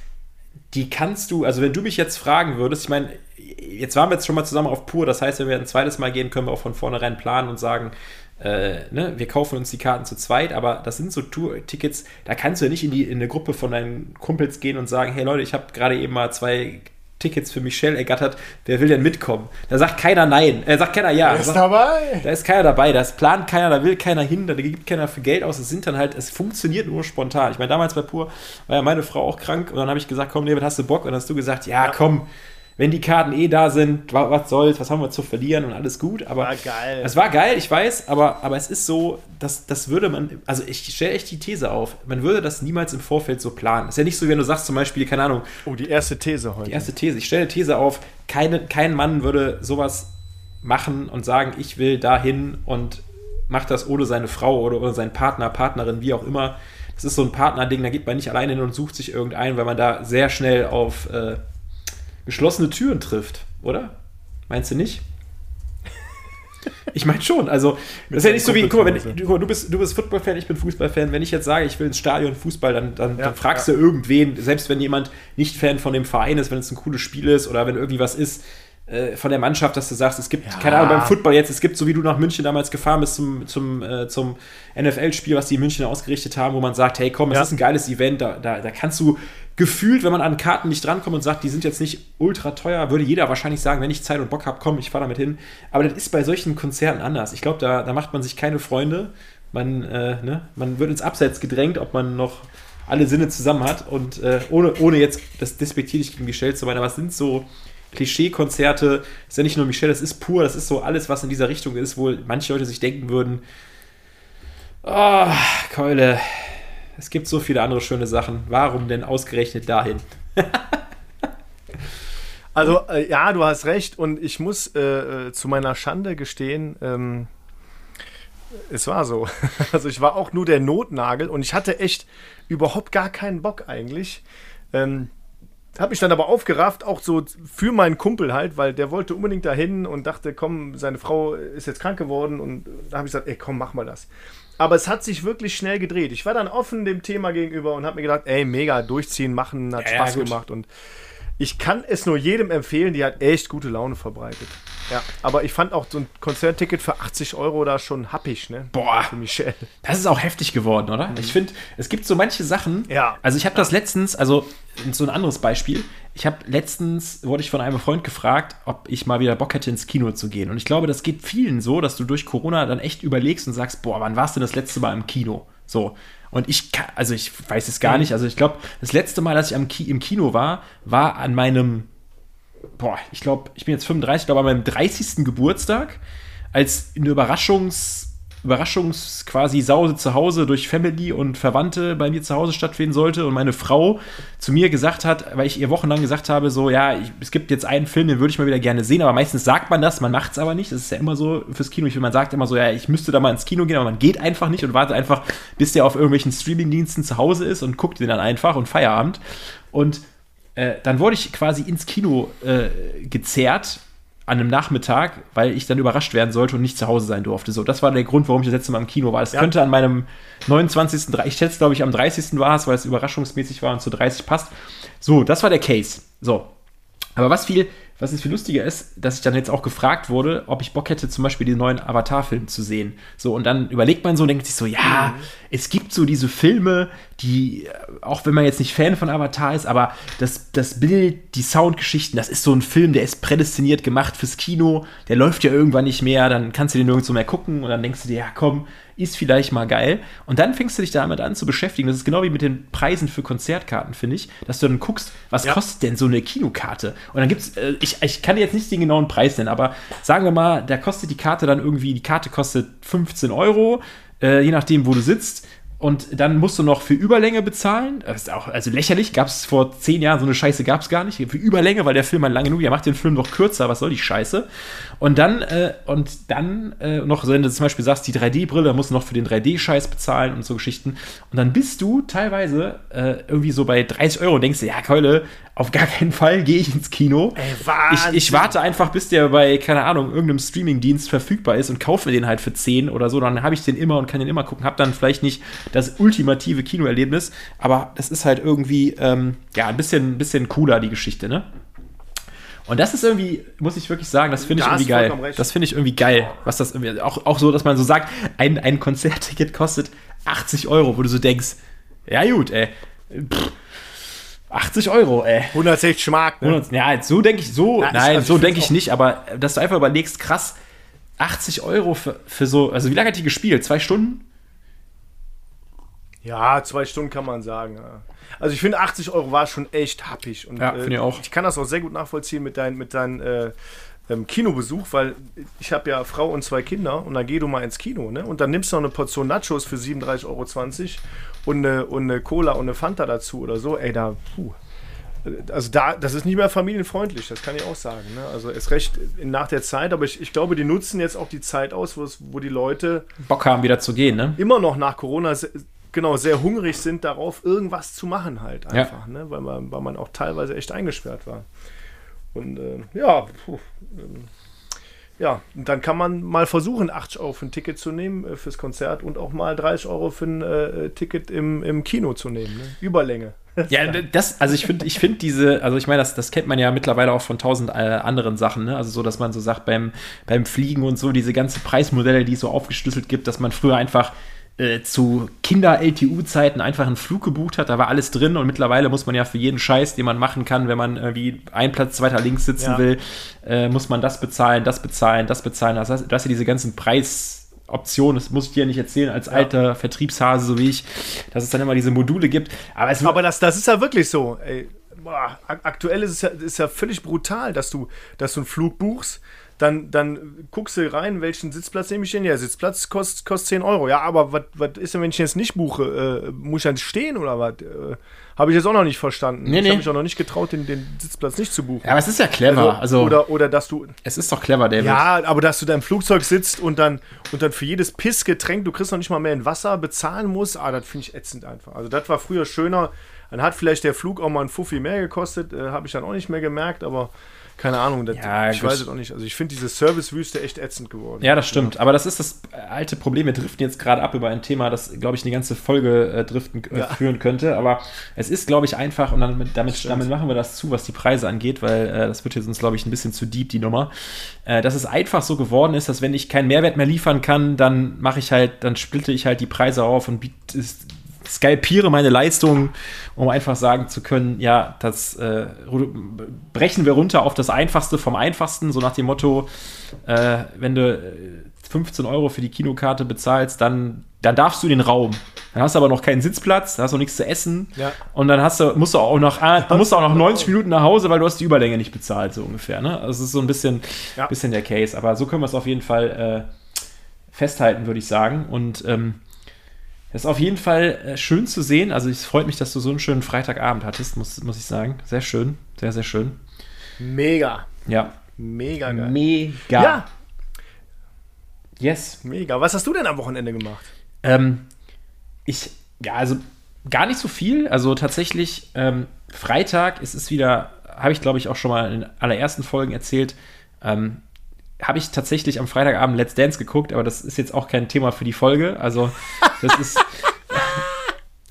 die kannst du, also wenn du mich jetzt fragen würdest, ich meine, jetzt waren wir jetzt schon mal zusammen auf Pur, das heißt, wenn wir ein zweites Mal gehen, können wir auch von vornherein planen und sagen, äh, ne, wir kaufen uns die Karten zu zweit, aber das sind so Tour-Tickets, da kannst du ja nicht in, die, in eine Gruppe von deinen Kumpels gehen und sagen, hey Leute, ich habe gerade eben mal zwei Tickets für Michelle ergattert, wer will denn mitkommen? Da sagt keiner nein, er sagt keiner ja. Ist Sagt, dabei. da ist keiner dabei, da ist plant keiner, da will keiner hin, da gibt keiner für Geld aus. Es sind dann halt, es funktioniert nur spontan. Ich meine, damals bei Pur war ja meine Frau auch krank und dann habe ich gesagt, komm, David, hast du Bock? Und dann hast du gesagt, ja, Ja. komm, wenn die Karten eh da sind, wa- was soll's, was haben wir zu verlieren und alles gut. Aber War geil. es war geil, ich weiß, aber, aber es ist so, dass das würde man, also ich stelle echt die These auf, man würde das niemals im Vorfeld so planen. ist ja nicht so, wenn du sagst zum Beispiel, keine Ahnung, Oh, die erste These heute. die erste These. Ich stelle These auf, keine, kein Mann würde sowas machen und sagen, ich will dahin und macht das ohne seine Frau oder ohne seinen Partner, Partnerin, wie auch immer. Das ist so ein Partnerding, da geht man nicht alleine hin und sucht sich irgendeinen, weil man da sehr schnell auf äh, geschlossene Türen trifft, oder? Meinst du nicht? Ich meine schon, also das ist ja nicht so wie, guck mal, wenn ich, du, du bist, du bist Football-Fan, ich bin Fußball-Fan, wenn ich jetzt sage, ich will ins Stadion Fußball, dann, dann, Ja, dann fragst ja. du irgendwen, selbst wenn jemand nicht Fan von dem Verein ist, wenn es ein cooles Spiel ist oder wenn irgendwie was ist, äh, von der Mannschaft, dass du sagst, es gibt, ja. keine Ahnung, beim Football jetzt, es gibt, so wie du nach München damals gefahren bist zum, zum, äh, zum NFL-Spiel, was die in München ausgerichtet haben, wo man sagt, hey komm, es ja. ist ein geiles Event, da, da, da kannst du gefühlt, wenn man an Karten nicht drankommt und sagt, die sind jetzt nicht ultra teuer, würde jeder wahrscheinlich sagen, wenn ich Zeit und Bock habe, komm, ich fahre damit hin. Aber das ist bei solchen Konzerten anders. Ich glaube, da, da macht man sich keine Freunde. Man, äh, ne? man wird ins Abseits gedrängt, ob man noch alle Sinne zusammen hat. Und äh, ohne, ohne jetzt das despektierlich gegen Michelle zu meinen, aber es sind so Klischee-Konzerte. ist ja nicht nur Michelle, das ist pur, das ist so alles, was in dieser Richtung ist, wo manche Leute sich denken würden, oh, Keule, es gibt so viele andere schöne Sachen. Warum denn ausgerechnet dahin? [LAUGHS] also, äh, ja, du hast recht. Und ich muss äh, äh, zu meiner Schande gestehen, ähm, es war so. [LAUGHS] Also, ich war auch nur der Notnagel und ich hatte echt überhaupt gar keinen Bock eigentlich. Ähm, habe mich dann aber aufgerafft, auch so für meinen Kumpel halt, weil der wollte unbedingt dahin und dachte, komm, seine Frau ist jetzt krank geworden und da habe ich gesagt, ey, komm, mach mal das. Aber es hat sich wirklich schnell gedreht. Ich war dann offen dem Thema gegenüber und habe mir gedacht, ey, mega, durchziehen, machen, hat ja, Spaß ja, gemacht. Und ich kann es nur jedem empfehlen, die hat echt gute Laune verbreitet. Ja, aber ich fand auch so ein Konzertticket für 80 Euro da schon happig, ne? Boah, für Michelle. Das ist auch heftig geworden, oder? Mhm. Ich finde, es gibt so manche Sachen. Ja. Also ich habe das letztens, also so ein anderes Beispiel. Ich habe letztens, wurde ich von einem Freund gefragt, ob ich mal wieder Bock hätte, ins Kino zu gehen. Und ich glaube, das geht vielen so, dass du durch Corona dann echt überlegst und sagst, boah, wann warst du das letzte Mal im Kino? So. Und ich, also ich weiß es gar mhm. nicht. Also ich glaube, das letzte Mal, dass ich am Ki im Kino war, war an meinem boah, ich glaube, ich bin jetzt 35, glaube an meinem 30. Geburtstag, als eine Überraschungs- Überraschungs quasi Sause zu Hause durch Family und Verwandte bei mir zu Hause stattfinden sollte und meine Frau zu mir gesagt hat, weil ich ihr wochenlang gesagt habe, so, ja, ich, es gibt jetzt einen Film, den würde ich mal wieder gerne sehen, aber meistens sagt man das, man macht es aber nicht. Das ist ja immer so fürs Kino. Man sagt immer so, ja, ich müsste da mal ins Kino gehen, aber man geht einfach nicht und wartet einfach, bis der auf irgendwelchen Streamingdiensten zu Hause ist und guckt den dann einfach und Feierabend. Und äh, dann wurde ich quasi ins Kino äh, gezerrt an einem Nachmittag, weil ich dann überrascht werden sollte und nicht zu Hause sein durfte. So, das war der Grund, warum ich das letzte Mal im Kino war. Es ja. könnte an meinem 29. Ich schätze, glaube ich, am 30. war es, weil es überraschungsmäßig war und zu 30 passt. So, das war der Case. So. Aber was viel was jetzt viel lustiger ist, dass ich dann jetzt auch gefragt wurde, ob ich Bock hätte, zum Beispiel den neuen Avatar-Film zu sehen. So, und dann überlegt man so und denkt sich so, ja, mhm. es gibt so diese Filme, die, auch wenn man jetzt nicht Fan von Avatar ist, aber das, das Bild, die Soundgeschichten, das ist so ein Film, der ist prädestiniert gemacht fürs Kino, der läuft ja irgendwann nicht mehr, dann kannst du den nirgendwo mehr gucken und dann denkst du dir, ja komm, ist vielleicht mal geil. Und dann fängst du dich damit an zu beschäftigen. Das ist genau wie mit den Preisen für Konzertkarten, finde ich, dass du dann guckst, was ja. kostet denn so eine Kinokarte? Und dann gibt es, äh, ich, ich kann jetzt nicht den genauen Preis nennen, aber sagen wir mal, da kostet die Karte dann irgendwie, die Karte kostet 15 Euro, äh, je nachdem, wo du sitzt. Und dann musst du noch für Überlänge bezahlen. Das ist auch also lächerlich. Gab es vor zehn Jahren so eine Scheiße gab es gar nicht. Für Überlänge, weil der Film mal lang genug. Er macht den Film noch kürzer. Was soll die Scheiße? Und dann äh, und dann äh, noch, wenn du zum Beispiel sagst, die 3D-Brille, musst du noch für den 3D-Scheiß bezahlen und so Geschichten. Und dann bist du teilweise äh, irgendwie so bei 30 Euro und denkst dir, ja Keule, auf gar keinen Fall gehe ich ins Kino. Ey, ich, ich, warte einfach, bis der bei, keine Ahnung, irgendeinem Streaming-Dienst verfügbar ist und kaufe den halt für 10 oder so. Dann habe ich den immer und kann den immer gucken. Hab dann vielleicht nicht das ultimative Kinoerlebnis, aber das ist halt irgendwie, ähm, ja, ein bisschen, ein bisschen cooler, die Geschichte, ne? Und das ist irgendwie, muss ich wirklich sagen, das finde ich irgendwie geil. Das finde ich irgendwie geil. Was das irgendwie, auch, auch so, dass man so sagt, ein, ein Konzertticket kostet 80 Euro, wo du so denkst, ja gut, ey. Pff, 80 Euro, ey. 160 Mark, ne? 100, ja, so denke ich, so, ja, nein, so denke ich nicht, aber dass du einfach überlegst, krass, 80 Euro für, für so, also wie lange hat die gespielt? Zwei Stunden? Ja, zwei Stunden kann man sagen. Ja. Also ich finde 80 Euro war schon echt happig. Und, ja, finde ich auch. Ich kann das auch sehr gut nachvollziehen mit deinem mit dein, äh, ähm, Kinobesuch, weil ich habe ja Frau und zwei Kinder und dann geh du mal ins Kino, ne? Und dann nimmst du noch eine Portion Nachos für 37,20 Euro und eine, und eine Cola und eine Fanta dazu oder so. Ey, da, puh also da, das ist nicht mehr familienfreundlich, das kann ich auch sagen. Ne? Also es recht nach der Zeit, aber ich, ich glaube, die nutzen jetzt auch die Zeit aus, wo die Leute Bock haben, wieder zu gehen, ne? Immer noch nach Corona genau sehr hungrig sind darauf, irgendwas zu machen halt einfach, ja. ne? weil, man, weil man auch teilweise echt eingesperrt war. Und äh, ja, puh, ähm, ja, dann kann man mal versuchen, 80 Euro für ein Ticket zu nehmen äh, fürs Konzert und auch mal 30 Euro für ein äh, Ticket im, im Kino zu nehmen. Ne? Überlänge. [LAUGHS] Ja, das, also ich finde, ich finde diese, also ich meine, das, das kennt man ja mittlerweile auch von tausend äh, anderen Sachen, ne? Also so, dass man so sagt, beim, beim Fliegen und so, diese ganze Preismodelle, die es so aufgeschlüsselt gibt, dass man früher einfach äh, zu Kinder-LTU-Zeiten einfach einen Flug gebucht hat, da war alles drin und mittlerweile muss man ja für jeden Scheiß, den man machen kann, wenn man irgendwie ein Platz zweiter links sitzen ja. will, äh, muss man das bezahlen, das bezahlen, das bezahlen. Das heißt, du hast ja diese ganzen Preisoptionen, das muss ich dir nicht erzählen, als ja. alter Vertriebshase, so wie ich, dass es dann immer diese Module gibt. Aber, es Aber das, das ist ja wirklich so. Ey. Boah, aktuell ist es ja, ist ja völlig brutal, dass du, dass du einen Flug buchst, dann, dann guckst du rein, welchen Sitzplatz nehme ich denn? Ja, Sitzplatz kostet, kostet 10 Euro. Ja, aber was ist denn, wenn ich jetzt nicht buche? Äh, muss ich dann stehen oder was? Äh, Habe ich jetzt auch noch nicht verstanden. Nee, ich nee. habe mich auch noch nicht getraut, den, den Sitzplatz nicht zu buchen. Ja, aber es ist ja clever. Also, also, oder, oder dass du. Es ist doch clever, David. Ja, aber dass du da im Flugzeug sitzt und dann, und dann für jedes Pissgetränk, du kriegst noch nicht mal mehr in Wasser, bezahlen musst, ah, das finde ich ätzend einfach. Also, das war früher schöner. Dann hat vielleicht der Flug auch mal ein Fuffi mehr gekostet, äh, habe ich dann auch nicht mehr gemerkt, aber keine Ahnung, das, ja, ich gut. weiß es auch nicht. Also ich finde diese Servicewüste echt ätzend geworden. Ja, das stimmt. Aber das ist das alte Problem. Wir driften jetzt gerade ab über ein Thema, das, glaube ich, eine ganze Folge äh, driften äh, ja. führen könnte. Aber es ist, glaube ich, einfach, und dann mit, damit, damit machen wir das zu, was die Preise angeht, weil äh, das wird jetzt uns, glaube ich, ein bisschen zu deep, die Nummer. Äh, dass es einfach so geworden ist, dass wenn ich keinen Mehrwert mehr liefern kann, dann mache ich halt, dann splitte ich halt die Preise auf und biete skalpiere meine Leistung, um einfach sagen zu können, ja, das äh, brechen wir runter auf das Einfachste vom Einfachsten, so nach dem Motto, äh, wenn du 15 äh, Euro für die Kinokarte bezahlst, dann, dann darfst du den Raum. Dann hast du aber noch keinen Sitzplatz, dann hast du nichts zu essen ja. und dann hast du, musst du auch noch, ah, musst auch noch 90 Minuten nach Hause, weil du hast die Überlänge nicht bezahlt, so ungefähr. Ne? Das ist so ein bisschen, ja. bisschen der Case. Aber so können wir es auf jeden Fall äh, festhalten, würde ich sagen. Und ähm, das ist auf jeden Fall äh, schön zu sehen. Also es freut mich, dass du so einen schönen Freitagabend hattest, muss, muss ich sagen. Sehr schön. Sehr, sehr schön. Mega. Ja. Mega geil. Mega. Ja. Yes. Mega. Was hast du denn am Wochenende gemacht? Ähm, ich, ja, also gar nicht so viel. Also tatsächlich, ähm, Freitag ist es wieder, habe ich glaube ich auch schon mal in allerersten Folgen erzählt, ähm, habe ich tatsächlich am Freitagabend Let's Dance geguckt, aber das ist jetzt auch kein Thema für die Folge. Also, das ist. [LAUGHS]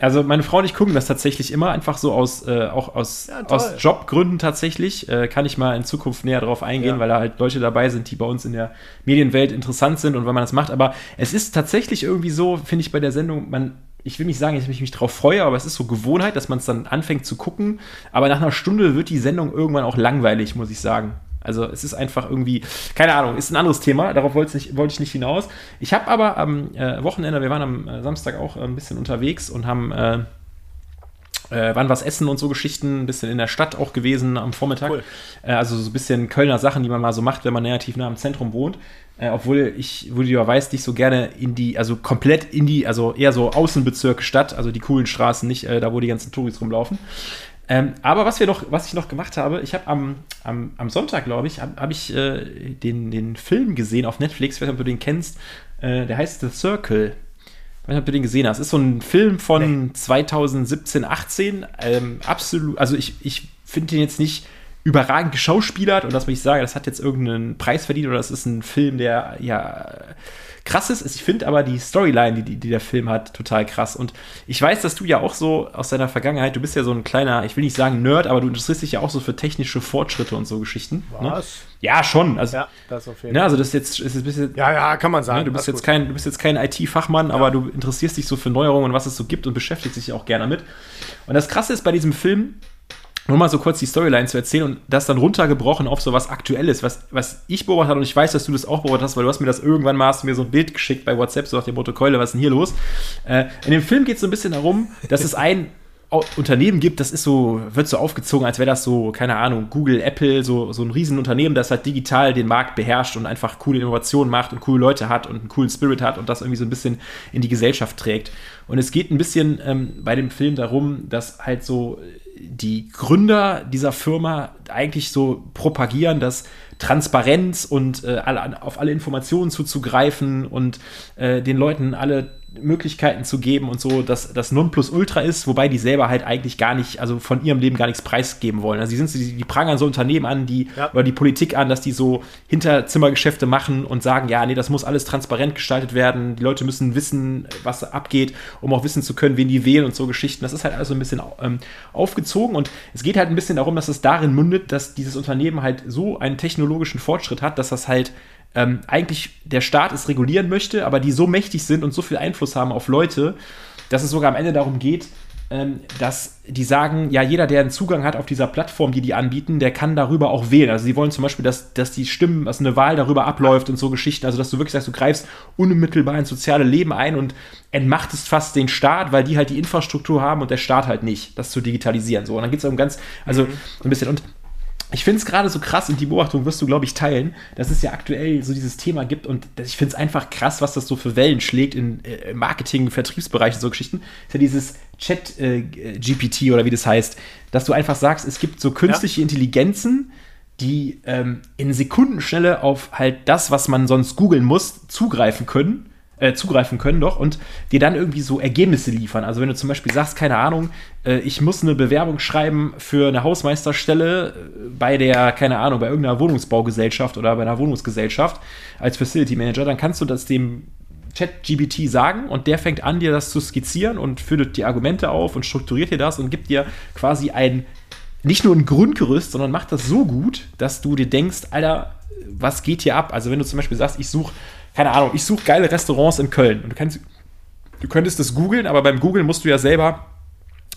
Also meine Frau und ich gucken das tatsächlich immer einfach so aus, äh, auch aus, ja, aus Jobgründen tatsächlich. Äh, kann ich mal in Zukunft näher darauf eingehen, ja. weil da halt Leute dabei sind, die bei uns in der Medienwelt interessant sind und weil man das macht. Aber es ist tatsächlich irgendwie so, finde ich bei der Sendung, man, ich will nicht sagen, dass ich mich drauf freue, aber es ist so Gewohnheit, dass man es dann anfängt zu gucken. Aber nach einer Stunde wird die Sendung irgendwann auch langweilig, muss ich sagen. Also es ist einfach irgendwie, keine Ahnung, ist ein anderes Thema, darauf wollte, nicht, wollte ich nicht hinaus. Ich habe aber am äh, Wochenende, wir waren am äh, Samstag auch ein bisschen unterwegs und haben äh, äh, waren was essen und so Geschichten, ein bisschen in der Stadt auch gewesen am Vormittag. Cool. Äh, also so ein bisschen Kölner Sachen, die man mal so macht, wenn man relativ nah am Zentrum wohnt. Äh, obwohl ich, wo du ja weißt, nicht so gerne in die, also komplett in die, also eher so Außenbezirke Stadt, also die coolen Straßen, nicht äh, da, wo die ganzen Touris rumlaufen. Ähm, aber was wir noch, was ich noch gemacht habe, ich habe am, am, am, Sonntag, glaube ich, habe hab ich äh, den, den Film gesehen auf Netflix, ich weiß nicht, ob du den kennst. Äh, der heißt The Circle. Ich weiß nicht, ob du den gesehen hast. Ist so ein Film von nee. 2017, 18. Ähm, absolut, also ich, ich finde den jetzt nicht überragend geschauspielert und das, was ich sage, das hat jetzt irgendeinen Preis verdient oder das ist ein Film, der ja Krasses ist, ich finde aber die Storyline, die, die der Film hat, total krass. Und ich weiß, dass du ja auch so aus deiner Vergangenheit, du bist ja so ein kleiner, ich will nicht sagen Nerd, aber du interessierst dich ja auch so für technische Fortschritte und so Geschichten. Ne? Was? Ja, schon. Also, ja, das auf jeden ne, Fall. Ne, also das ist jetzt, ist jetzt, jetzt, ja, ja, kann man sagen. Ne, du, bist jetzt kein, du bist jetzt kein IT-Fachmann, ja. aber du interessierst dich so für Neuerungen und was es so gibt und beschäftigst dich auch gerne mit. Und das Krasse ist bei diesem Film, nur mal so kurz die Storyline zu erzählen und das dann runtergebrochen auf so was Aktuelles, was, was ich beobachtet habe und ich weiß, dass du das auch beobachtet hast, weil du hast mir das irgendwann mal, hast mir so ein Bild geschickt bei WhatsApp, so nach dem Motto, Keule, was ist denn hier los? Äh, in dem Film geht es so ein bisschen darum, dass es ein Unternehmen gibt, das ist so, wird so aufgezogen, als wäre das so, keine Ahnung, Google, Apple, so, so ein Riesenunternehmen, das halt digital den Markt beherrscht und einfach coole Innovationen macht und coole Leute hat und einen coolen Spirit hat und das irgendwie so ein bisschen in die Gesellschaft trägt. Und es geht ein bisschen ähm, bei dem Film darum, dass halt so die Gründer dieser Firma eigentlich so propagieren, dass Transparenz und äh, alle, auf alle Informationen zuzugreifen und äh, den Leuten alle Möglichkeiten zu geben und so, dass das Nonplusultra ist, wobei die selber halt eigentlich gar nicht, also von ihrem Leben gar nichts preisgeben wollen. Also die, sind, die, die prangern so Unternehmen an, die ja. oder die Politik an, dass die so Hinterzimmergeschäfte machen und sagen, ja, nee, das muss alles transparent gestaltet werden. Die Leute müssen wissen, was abgeht, um auch wissen zu können, wen die wählen und so Geschichten. Das ist halt also ein bisschen ähm, aufgezogen und es geht halt ein bisschen darum, dass es darin mündet, dass dieses Unternehmen halt so einen technologischen Fortschritt hat, dass das halt ähm, eigentlich der Staat es regulieren möchte, aber die so mächtig sind und so viel Einfluss haben auf Leute, dass es sogar am Ende darum geht, ähm, dass die sagen, ja, jeder, der einen Zugang hat auf dieser Plattform, die die anbieten, der kann darüber auch wählen. Also sie wollen zum Beispiel, dass, dass die Stimmen, dass eine Wahl darüber abläuft und so Geschichten. Also dass du wirklich sagst, du greifst unmittelbar ins soziale Leben ein und entmachtest fast den Staat, weil die halt die Infrastruktur haben und der Staat halt nicht, das zu digitalisieren. So, und dann geht es um ganz, also mhm. ein bisschen. Und ich finde es gerade so krass und die Beobachtung wirst du, glaube ich, teilen, dass es ja aktuell so dieses Thema gibt und ich finde es einfach krass, was das so für Wellen schlägt in äh, Marketing, Vertriebsbereichen, so Geschichten. Ist ja dieses Chat-GPT äh, oder wie das heißt, dass du einfach sagst, es gibt so künstliche ja. Intelligenzen, die ähm, in Sekundenschnelle auf halt das, was man sonst googeln muss, zugreifen können äh, zugreifen können doch und dir dann irgendwie so Ergebnisse liefern. Also wenn du zum Beispiel sagst, keine Ahnung, äh, ich muss eine Bewerbung schreiben für eine Hausmeisterstelle äh, bei der, keine Ahnung, bei irgendeiner Wohnungsbaugesellschaft oder bei einer Wohnungsgesellschaft als Facility Manager, dann kannst du das dem Chat-GBT sagen und der fängt an, dir das zu skizzieren und führt die Argumente auf und strukturiert dir das und gibt dir quasi ein, nicht nur ein Grundgerüst, sondern macht das so gut, dass du dir denkst, Alter, was geht hier ab? Also wenn du zum Beispiel sagst, ich suche keine Ahnung, ich suche geile Restaurants in Köln. Und du, kannst, du könntest das googeln, aber beim Googeln musst du ja selber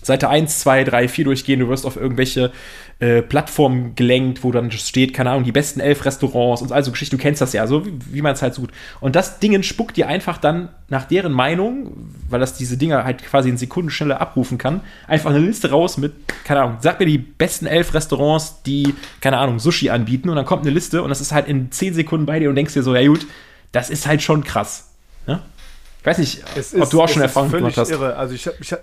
Seite 1, 2, 3, 4 durchgehen. Du wirst auf irgendwelche äh, Plattformen gelenkt, wo dann steht, keine Ahnung, die besten elf Restaurants und also Geschichten. Du kennst das ja, so wie, wie man es halt sucht. Und das Ding spuckt dir einfach dann nach deren Meinung, weil das diese Dinger halt quasi in Sekundenschnelle abrufen kann, einfach eine Liste raus mit, keine Ahnung, sag mir die besten elf Restaurants, die, keine Ahnung, Sushi anbieten. Und dann kommt eine Liste und das ist halt in 10 Sekunden bei dir und denkst dir so, ja gut, das ist halt schon krass. Ne? Ich weiß nicht, es ob ist, du auch schon Erfahrung gemacht hast. Irre. Also ich habe ich hab,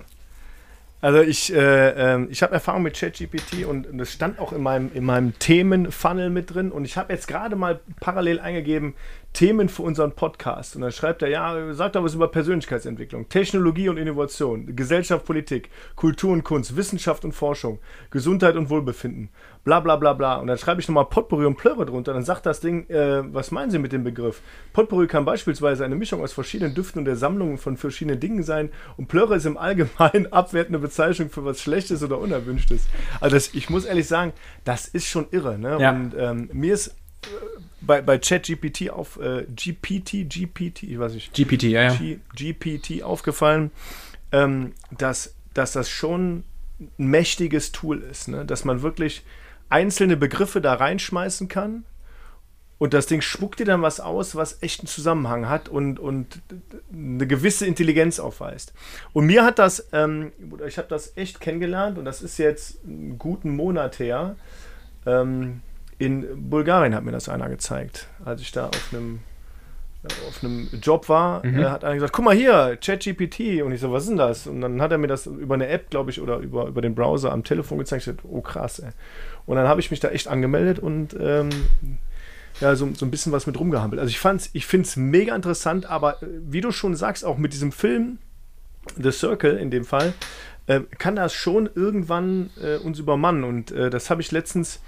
also ich, äh, äh, ich habe Erfahrung mit ChatGPT und das stand auch in meinem, in meinem Themenfunnel mit drin und ich habe jetzt gerade mal parallel eingegeben, Themen für unseren Podcast. Und dann schreibt er, ja, sagt da was über Persönlichkeitsentwicklung, Technologie und Innovation, Gesellschaft, Politik, Kultur und Kunst, Wissenschaft und Forschung, Gesundheit und Wohlbefinden, bla bla bla bla. Und dann schreibe ich nochmal Potpourri und Plöre drunter. Dann sagt das Ding, äh, was meinen Sie mit dem Begriff? Potpourri kann beispielsweise eine Mischung aus verschiedenen Düften und der Sammlung von verschiedenen Dingen sein. Und Plöre ist im Allgemeinen [LAUGHS] abwertende Bezeichnung für was Schlechtes oder Unerwünschtes. Also das, ich muss ehrlich sagen, das ist schon irre. Ne? Ja. Und ähm, mir ist bei, bei ChatGPT auf äh, GPT, GPT, ich weiß nicht. GPT, ja, ja. G, GPT aufgefallen, ähm, dass, dass das schon ein mächtiges Tool ist, ne? dass man wirklich einzelne Begriffe da reinschmeißen kann und das Ding spuckt dir dann was aus, was echt einen Zusammenhang hat und, und eine gewisse Intelligenz aufweist. Und mir hat das, ähm, ich habe das echt kennengelernt und das ist jetzt einen guten Monat her. Ähm, in Bulgarien hat mir das einer gezeigt, als ich da auf einem auf einem Job war, mhm. äh, hat einer gesagt, guck mal hier, ChatGPT. Und ich so, was ist denn das? Und dann hat er mir das über eine App, glaube ich, oder über, über den Browser am Telefon gezeigt. Ich dachte, oh krass, ey. Und dann habe ich mich da echt angemeldet und ähm, ja, so, so ein bisschen was mit rumgehampelt. Also ich fand's, ich finde es mega interessant, aber äh, wie du schon sagst, auch mit diesem Film, The Circle in dem Fall, äh, kann das schon irgendwann äh, uns übermannen. Und äh, das habe ich letztens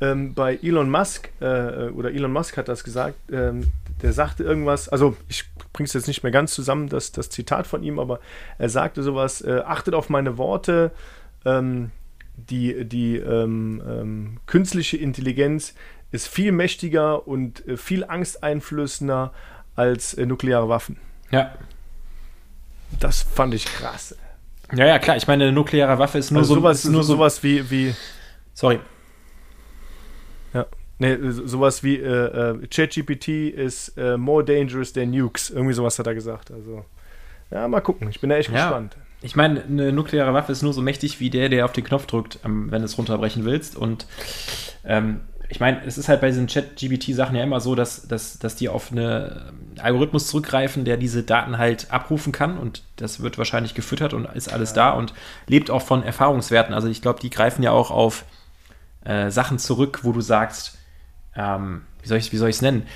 ähm, bei Elon Musk, äh, oder Elon Musk hat das gesagt, ähm, der sagte irgendwas, also ich bringe es jetzt nicht mehr ganz zusammen, das, das Zitat von ihm, aber er sagte sowas, äh, achtet auf meine Worte, ähm, die, die ähm, ähm, künstliche Intelligenz ist viel mächtiger und äh, viel angsteinflößender als äh, nukleare Waffen. Ja. Das fand ich krass. Ja, ja, klar. Ich meine, eine nukleare Waffe ist nur also so. Sowas, nur so, sowas wie, wie. Sorry. Nee, sowas wie äh, äh, ChatGPT ist äh, more dangerous than nukes. Irgendwie sowas hat er gesagt. Also, ja, mal gucken. Ich bin da echt ja. gespannt. Ich meine, eine nukleare Waffe ist nur so mächtig wie der, der auf den Knopf drückt, ähm, wenn du es runterbrechen willst. Und ähm, ich meine, es ist halt bei diesen Chat-GBT-Sachen ja immer so, dass, dass, dass die auf einen Algorithmus zurückgreifen, der diese Daten halt abrufen kann und das wird wahrscheinlich gefüttert und ist alles ja. da und lebt auch von Erfahrungswerten. Also ich glaube, die greifen ja auch auf äh, Sachen zurück, wo du sagst, ähm, wie soll ich es nennen?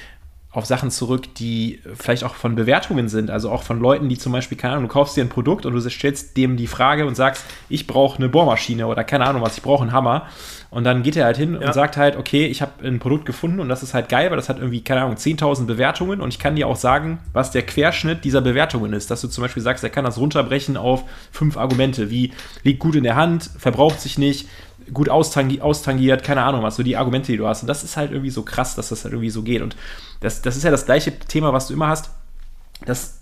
auf Sachen zurück, die vielleicht auch von Bewertungen sind, also auch von Leuten, die zum Beispiel, keine Ahnung, du kaufst dir ein Produkt und du stellst dem die Frage und sagst, ich brauche eine Bohrmaschine oder keine Ahnung was, ich brauche einen Hammer. Und dann geht er halt hin ja. und sagt halt, okay, ich habe ein Produkt gefunden und das ist halt geil, weil das hat irgendwie, keine Ahnung, 10.000 Bewertungen und ich kann dir auch sagen, was der Querschnitt dieser Bewertungen ist. Dass du zum Beispiel sagst, er kann das runterbrechen auf fünf Argumente, wie liegt gut in der Hand, verbraucht sich nicht, gut austangi austangiert, keine Ahnung was, so die Argumente, die du hast. Und das ist halt irgendwie so krass, dass das halt irgendwie so geht. Und das, das ist ja das gleiche Thema, was du immer hast. Das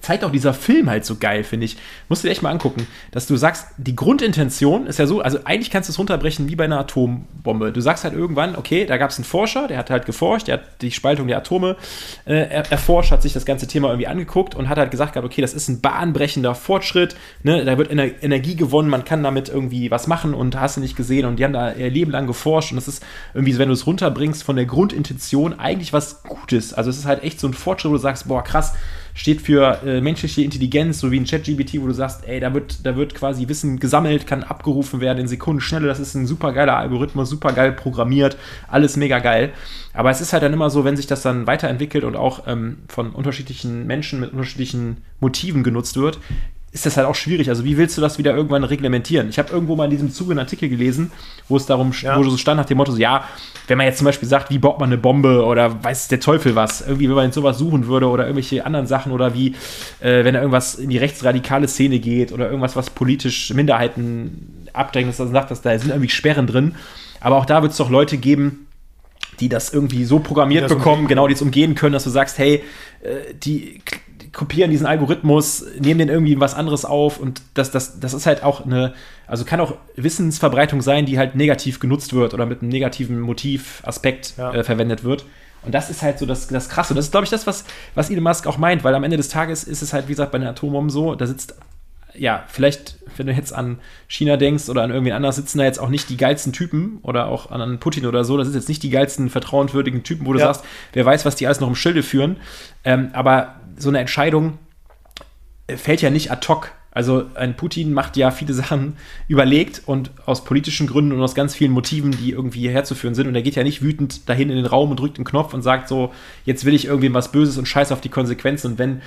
zeigt auch dieser Film halt so geil, finde ich. Musst du dir echt mal angucken, dass du sagst, die Grundintention ist ja so, also eigentlich kannst du es runterbrechen wie bei einer Atombombe. Du sagst halt irgendwann, okay, da gab es einen Forscher, der hat halt geforscht, der hat die Spaltung der Atome äh, erforscht, hat sich das ganze Thema irgendwie angeguckt und hat halt gesagt, okay, das ist ein bahnbrechender Fortschritt, ne? da wird Ener Energie gewonnen, man kann damit irgendwie was machen und hast du nicht gesehen und die haben da ihr Leben lang geforscht und das ist irgendwie, wenn du es runterbringst von der Grundintention, eigentlich was Gutes. Also es ist halt echt so ein Fortschritt, wo du sagst, boah, krass, steht für äh, menschliche Intelligenz, so wie ein ChatGPT, wo du sagst, ey, da wird, da wird quasi Wissen gesammelt, kann abgerufen werden in Sekundenschnelle. Das ist ein super geiler Algorithmus, super geil programmiert, alles mega geil. Aber es ist halt dann immer so, wenn sich das dann weiterentwickelt und auch ähm, von unterschiedlichen Menschen mit unterschiedlichen Motiven genutzt wird, ist das halt auch schwierig. Also wie willst du das wieder irgendwann reglementieren? Ich habe irgendwo mal in diesem Zuge einen Artikel gelesen, wo es darum, ja. wo so stand nach dem Motto, so, ja, wenn man jetzt zum Beispiel sagt, wie baut man eine Bombe oder weiß der Teufel was, irgendwie, wenn man jetzt sowas suchen würde oder irgendwelche anderen Sachen oder wie, äh, wenn da irgendwas in die rechtsradikale Szene geht oder irgendwas, was politisch Minderheiten abdrängt, dass man sagt, dass da sind irgendwie Sperren drin. Aber auch da wird es doch Leute geben, die das irgendwie so programmiert bekommen, genau, die es umgehen können, dass du sagst, hey, äh, die kopieren diesen Algorithmus, nehmen den irgendwie was anderes auf und das, das, das ist halt auch eine, also kann auch Wissensverbreitung sein, die halt negativ genutzt wird oder mit einem negativen Motivaspekt ja. äh, verwendet wird. Und das ist halt so das, das Krasse. Und das ist, glaube ich, das, was, was Elon Musk auch meint, weil am Ende des Tages ist es halt, wie gesagt, bei den Atombomben so, da sitzt, ja, vielleicht, wenn du jetzt an China denkst oder an irgendwen anders, sitzen da jetzt auch nicht die geilsten Typen oder auch an Putin oder so, das sind jetzt nicht die geilsten, vertrauenswürdigen Typen, wo du ja. sagst, wer weiß, was die alles noch im Schilde führen. Ähm, aber so eine Entscheidung äh, fällt ja nicht ad hoc. Also ein Putin macht ja viele [LAUGHS] Sachen überlegt und aus politischen Gründen und aus ganz vielen Motiven, die irgendwie herzuführen sind. Und er geht ja nicht wütend dahin in den Raum und drückt den Knopf und sagt so, jetzt will ich irgendwie was Böses und scheiß auf die Konsequenzen. Und wenn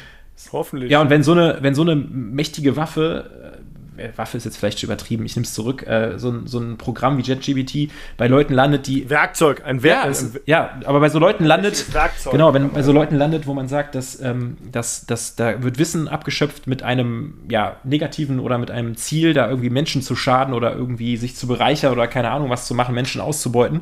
Hoffentlich. Ja, und wenn so eine, wenn so eine mächtige Waffe äh, Waffe ist jetzt vielleicht übertrieben, ich nehme es zurück, äh, so, ein, so ein Programm wie JetGBT bei Leuten landet, die. Werkzeug, ein Werkzeug. Ja, ja, aber bei so Leuten landet. Werkzeug. Genau, wenn bei so Leuten landet, wo man sagt, dass, ähm, dass, dass da wird Wissen abgeschöpft mit einem ja, negativen oder mit einem Ziel, da irgendwie Menschen zu schaden oder irgendwie sich zu bereichern oder keine Ahnung was zu machen, Menschen auszubeuten,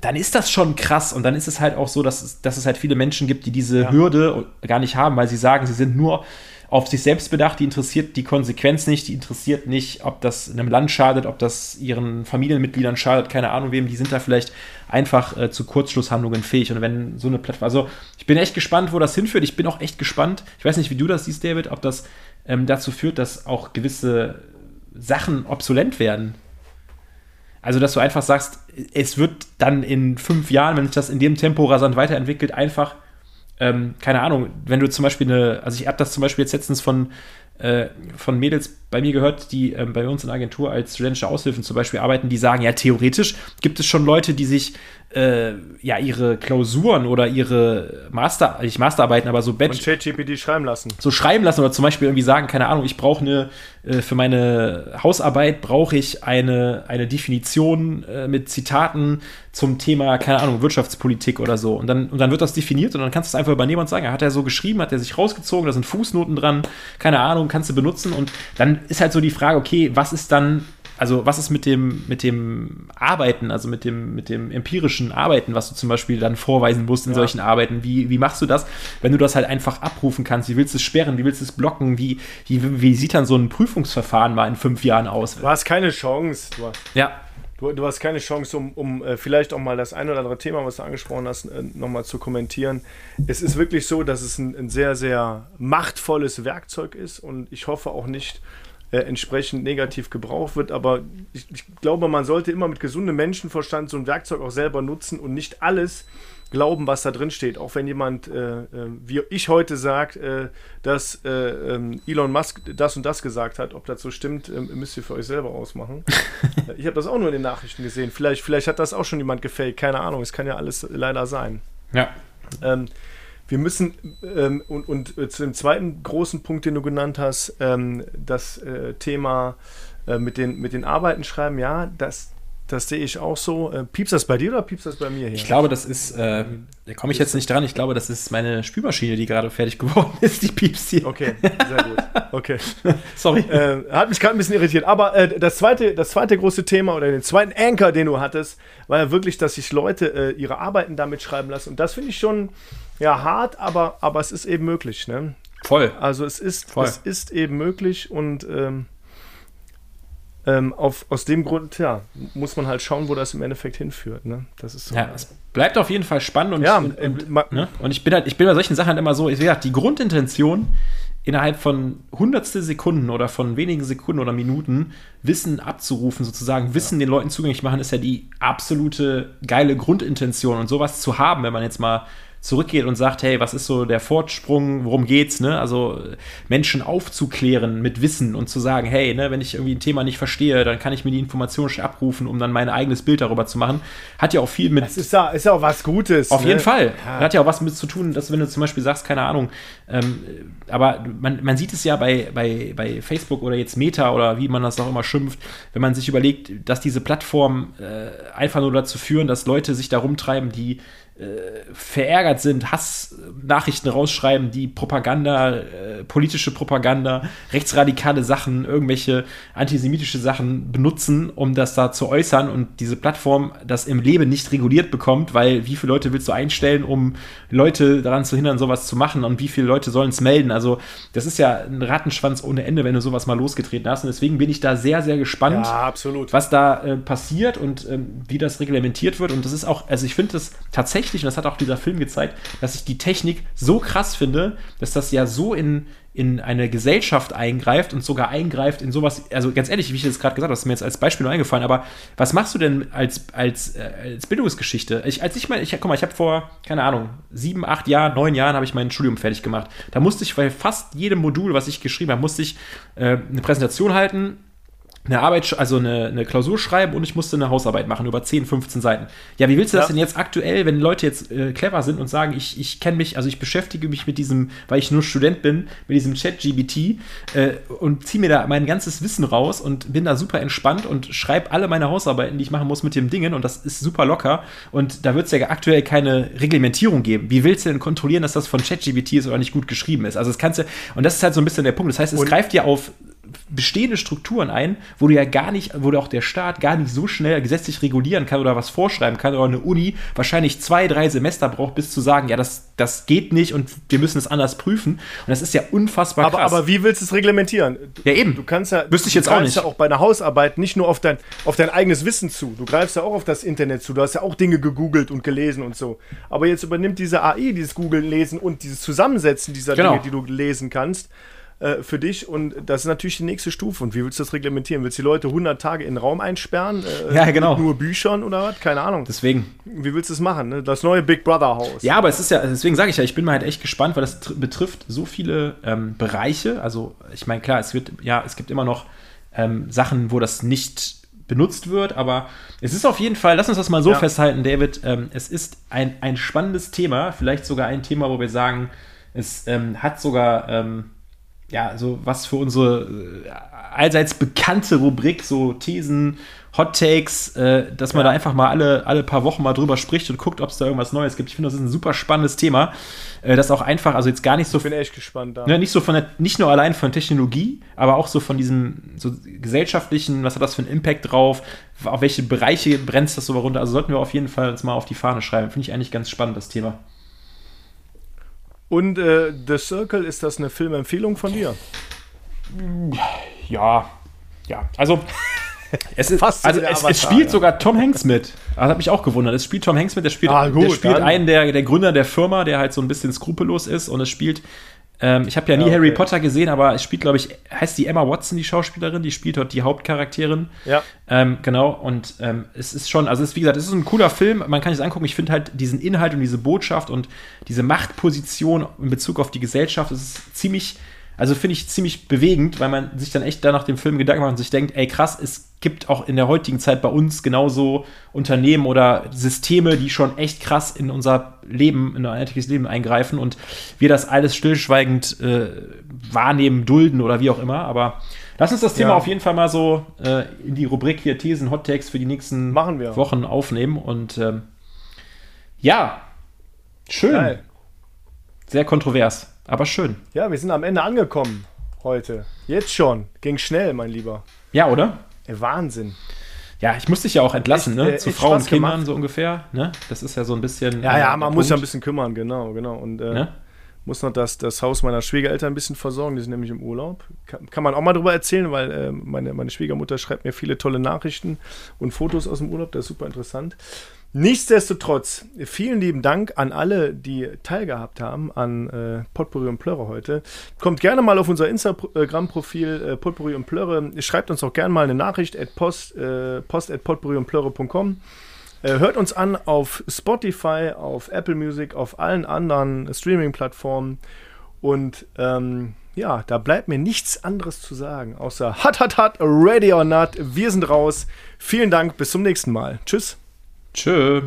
dann ist das schon krass. Und dann ist es halt auch so, dass es, dass es halt viele Menschen gibt, die diese ja. Hürde gar nicht haben, weil sie sagen, sie sind nur auf sich selbst bedacht, die interessiert die Konsequenz nicht, die interessiert nicht, ob das einem Land schadet, ob das ihren Familienmitgliedern schadet, keine Ahnung wem, die sind da vielleicht einfach äh, zu Kurzschlusshandlungen fähig. Und wenn so eine Plattform, also ich bin echt gespannt, wo das hinführt. Ich bin auch echt gespannt. Ich weiß nicht, wie du das siehst, David, ob das ähm, dazu führt, dass auch gewisse Sachen obsolent werden. Also, dass du einfach sagst, es wird dann in fünf Jahren, wenn sich das in dem Tempo rasant weiterentwickelt, einfach ähm, keine Ahnung, wenn du zum Beispiel eine, also ich habe das zum Beispiel jetzt letztens von, äh, von Mädels bei mir gehört, die ähm, bei uns in der Agentur als studentische Aushilfen zum Beispiel arbeiten, die sagen, ja, theoretisch gibt es schon Leute, die sich äh, ja ihre Klausuren oder ihre Master, nicht Masterarbeiten, aber so Batch. Und ChatGPT schreiben lassen. So schreiben lassen oder zum Beispiel irgendwie sagen, keine Ahnung, ich brauche eine, äh, für meine Hausarbeit brauche ich eine, eine Definition äh, mit Zitaten zum Thema, keine Ahnung, Wirtschaftspolitik oder so. Und dann, und dann wird das definiert und dann kannst du es einfach übernehmen und sagen, hat er so geschrieben, hat er sich rausgezogen, da sind Fußnoten dran, keine Ahnung, kannst du benutzen. Und dann ist halt so die Frage, okay, was ist dann also was ist mit dem, mit dem Arbeiten, also mit dem, mit dem empirischen Arbeiten, was du zum Beispiel dann vorweisen musst in ja. solchen Arbeiten? Wie, wie machst du das, wenn du das halt einfach abrufen kannst? Wie willst du es sperren? Wie willst du es blocken? Wie, wie, wie sieht dann so ein Prüfungsverfahren mal in fünf Jahren aus? Du hast keine Chance. Du hast, ja. Du, du, hast keine Chance, um, um äh, vielleicht auch mal das ein oder andere Thema, was du angesprochen hast, äh, nochmal zu kommentieren. Es ist wirklich so, dass es ein, ein sehr, sehr machtvolles Werkzeug ist und ich hoffe auch nicht, äh, entsprechend negativ gebraucht wird. Aber ich, ich, glaube, man sollte immer mit gesundem Menschenverstand so ein Werkzeug auch selber nutzen und nicht alles glauben, was da drin steht. Auch wenn jemand, äh, äh, wie ich heute sagt, äh, dass äh, ähm, Elon Musk das und das gesagt hat, ob das so stimmt, ähm, müsst ihr für euch selber ausmachen. [LAUGHS] ich habe das auch nur in den Nachrichten gesehen. Vielleicht, vielleicht hat das auch schon jemand gefaked, keine Ahnung. Es kann ja alles leider sein. Ja. Ähm, wir müssen, ähm, und, und äh, zu dem zweiten großen Punkt, den du genannt hast, ähm, das äh, Thema äh, mit, den, mit den Arbeiten schreiben, ja, das, das sehe ich auch so. Äh, piepst das bei dir oder piepst das bei mir hier? Ich glaube, das ist, äh, da komme ich jetzt nicht dran. Ich glaube, das ist meine Spülmaschine, die gerade fertig [LAUGHS] geworden ist. Die piepst hier. Okay, sehr gut. Okay. [LAUGHS] Sorry. Äh, hat mich gerade ein bisschen irritiert. Aber äh, das, zweite, das zweite große Thema oder den zweiten Anker, den du hattest, war ja wirklich, dass sich Leute äh, ihre Arbeiten damit schreiben lassen. Und das finde ich schon ja hart, aber, aber es ist eben möglich. Ne? Voll. Also es ist, Voll. es ist eben möglich und ähm, ähm, auf, aus dem Grund, ja, muss man halt schauen, wo das im Endeffekt hinführt. Ne? Das ist so. Ja, es bleibt auf jeden Fall spannend und, ja, und, und, äh, ne? und ich bin halt, ich bin bei solchen Sachen halt immer so, wie gesagt, die Grundintention innerhalb von hundertstel Sekunden oder von wenigen Sekunden oder Minuten Wissen abzurufen, sozusagen Wissen ja. den Leuten zugänglich machen, ist ja die absolute geile Grundintention und sowas zu haben, wenn man jetzt mal zurückgeht und sagt, hey, was ist so der Fortsprung, worum geht's, ne? Also Menschen aufzuklären mit Wissen und zu sagen, hey, ne, wenn ich irgendwie ein Thema nicht verstehe, dann kann ich mir die Information schon abrufen, um dann mein eigenes Bild darüber zu machen. Hat ja auch viel mit. Das ist ja, ist ja auch was Gutes. Auf ne? jeden Fall. Ja. Hat ja auch was mit zu tun, dass wenn du zum Beispiel sagst, keine Ahnung, ähm, aber man, man sieht es ja bei, bei, bei Facebook oder jetzt Meta oder wie man das auch immer schimpft, wenn man sich überlegt, dass diese Plattformen äh, einfach nur dazu führen, dass Leute sich da rumtreiben, die verärgert sind, Hassnachrichten rausschreiben, die Propaganda, äh, politische Propaganda, rechtsradikale Sachen, irgendwelche antisemitische Sachen benutzen, um das da zu äußern und diese Plattform das im Leben nicht reguliert bekommt, weil wie viele Leute willst du einstellen, um Leute daran zu hindern, sowas zu machen und wie viele Leute sollen es melden? Also das ist ja ein Rattenschwanz ohne Ende, wenn du sowas mal losgetreten hast und deswegen bin ich da sehr, sehr gespannt, ja, was da äh, passiert und ähm, wie das reglementiert wird und das ist auch, also ich finde das tatsächlich tatsächlich, und das hat auch dieser Film gezeigt, dass ich die Technik so krass finde, dass das ja so in, in eine Gesellschaft eingreift und sogar eingreift in sowas, also ganz ehrlich, wie ich das gerade gesagt habe, das ist mir jetzt als Beispiel nur eingefallen, aber was machst du denn als, als, äh, als Bildungsgeschichte? Ich, als ich mal, ich, guck mal, ich habe vor, keine Ahnung, sieben, acht Jahren, neun Jahren habe ich mein Studium fertig gemacht. Da musste ich bei fast jedem Modul, was ich geschrieben habe, musste ich äh, eine Präsentation halten, eine Arbeit, also eine, eine, Klausur schreiben und ich musste eine Hausarbeit machen über 10, 15 Seiten. Ja, wie willst du ja. das denn jetzt aktuell, wenn Leute jetzt äh, clever sind und sagen, ich, ich kenne mich, also ich beschäftige mich mit diesem, weil ich nur Student bin, mit diesem Chat-GBT äh, und ziehe mir da mein ganzes Wissen raus und bin da super entspannt und schreibe alle meine Hausarbeiten, die ich machen muss, mit dem Dingen und das ist super locker und da wird es ja aktuell keine Reglementierung geben. Wie willst du denn kontrollieren, dass das von ChatGBT ist oder nicht gut geschrieben ist? Also das kannst du, und das ist halt so ein bisschen der Punkt. Das heißt, es und greift ja auf bestehende Strukturen ein, wo du ja gar nicht, wo du auch der Staat gar nicht so schnell gesetzlich regulieren kann oder was vorschreiben kann oder eine Uni wahrscheinlich zwei, drei Semester braucht, bis zu sagen, ja, das, das geht nicht und wir müssen es anders prüfen. Und das ist ja unfassbar aber, krass. Aber wie willst du es reglementieren? Ja, eben. Du kannst ja, Wüsste ich jetzt auch nicht. ja auch bei einer Hausarbeit nicht nur auf dein, auf dein eigenes Wissen zu. Du greifst ja auch auf das Internet zu. Du hast ja auch Dinge gegoogelt und gelesen und so. Aber jetzt übernimmt diese AI dieses Googeln, Lesen und dieses Zusammensetzen dieser genau. Dinge, die du lesen kannst äh, für dich und das ist natürlich die nächste Stufe. Und wie willst du das reglementieren? Willst du die Leute 100 Tage in den Raum einsperren? Äh, ja, genau. Mit nur Büchern oder was? Keine Ahnung. Deswegen. Wie willst du das machen? Ne? Das neue Big Brother Haus. Ja, aber es ist ja, deswegen sage ich ja, ich bin mal halt echt gespannt, weil das betrifft so viele ähm, Bereiche. Also, ich meine, klar, es wird, ja, es gibt immer noch ähm, Sachen, wo das nicht benutzt wird, aber es ist auf jeden Fall, lass uns das mal so ja. festhalten, David, ähm, es ist ein, ein spannendes Thema, vielleicht sogar ein Thema, wo wir sagen, es ähm, hat sogar ähm, ja, so was für unsere äh, allseits bekannte Rubrik, so Thesen, Hot Takes, äh, dass man ja. da einfach mal alle, alle paar Wochen mal drüber spricht und guckt, ob es da irgendwas Neues gibt. Ich finde, das ist ein super spannendes Thema. Äh, das auch einfach, also jetzt gar nicht so. Ich bin echt gespannt da. Ne, nicht so von der, nicht nur allein von Technologie, aber auch so von diesem so gesellschaftlichen, was hat das für einen Impact drauf, auf welche Bereiche brennt das so runter. Also sollten wir auf jeden Fall uns mal auf die Fahne schreiben. Finde ich eigentlich ganz spannend, das Thema. Und äh, The Circle, ist das eine Filmempfehlung von dir? Ja, ja. Also, [LAUGHS] es, ist, Fast also es, es, spielt sogar Tom Hanks mit. Das hat mich auch gewundert. Es spielt Tom Hanks mit. Der spielt, ah, gut, der spielt einen der, der Gründer der Firma, der halt so ein bisschen skrupellos ist. Und es spielt ähm, ich habe ja nie ja, okay. Harry Potter gesehen, aber es spielt, glaube ich, heißt die Emma Watson, die Schauspielerin, die spielt dort die Hauptcharakterin. Ja. Ähm, genau, und ähm, es ist schon, also es ist, wie gesagt, es ist ein cooler Film, man kann es angucken. Ich finde halt diesen Inhalt und diese Botschaft und diese Machtposition in Bezug auf die Gesellschaft, es ist ziemlich, also finde ich ziemlich bewegend, weil man sich dann echt da nach dem Film Gedanken macht und sich denkt, ey krass, es gibt auch in der heutigen Zeit bei uns genauso Unternehmen oder Systeme, die schon echt krass in unser Leben, in unser alltägliches Leben eingreifen und wir das alles stillschweigend äh, wahrnehmen, dulden oder wie auch immer. Aber lass uns das Thema ja. auf jeden Fall mal so äh, in die Rubrik hier Thesen, Hot Takes für die nächsten Wochen aufnehmen. Und ähm, ja, schön. Geil. Sehr kontrovers, aber schön. Ja, wir sind am Ende angekommen heute. Jetzt schon. Ging schnell, mein Lieber. Ja, oder? Wahnsinn. Ja, ich muss dich ja auch entlassen, echt, ne? Äh, Zu Frauen und Kindern gemacht. so ungefähr, ne? Das ist ja so ein bisschen. Ja, ja, man muss ja ein bisschen kümmern, genau, genau. Und äh, ne? muss noch das, das Haus meiner Schwiegereltern ein bisschen versorgen, die sind nämlich im Urlaub. Kann, kann man auch mal drüber erzählen, weil äh, meine, meine Schwiegermutter schreibt mir viele tolle Nachrichten und Fotos aus dem Urlaub, das ist super interessant. Nichtsdestotrotz, vielen lieben Dank an alle, die teilgehabt haben an äh, Potpourri und Plörre heute. Kommt gerne mal auf unser Instagram-Profil äh, Potpourri und Plörre. Schreibt uns auch gerne mal eine Nachricht at post, äh, post at potpourri und plörre.com. Äh, hört uns an auf Spotify, auf Apple Music, auf allen anderen Streaming-Plattformen. Und ähm, ja, da bleibt mir nichts anderes zu sagen, außer hat, hat, hat, ready or not. Wir sind raus. Vielen Dank, bis zum nächsten Mal. Tschüss. Tschö.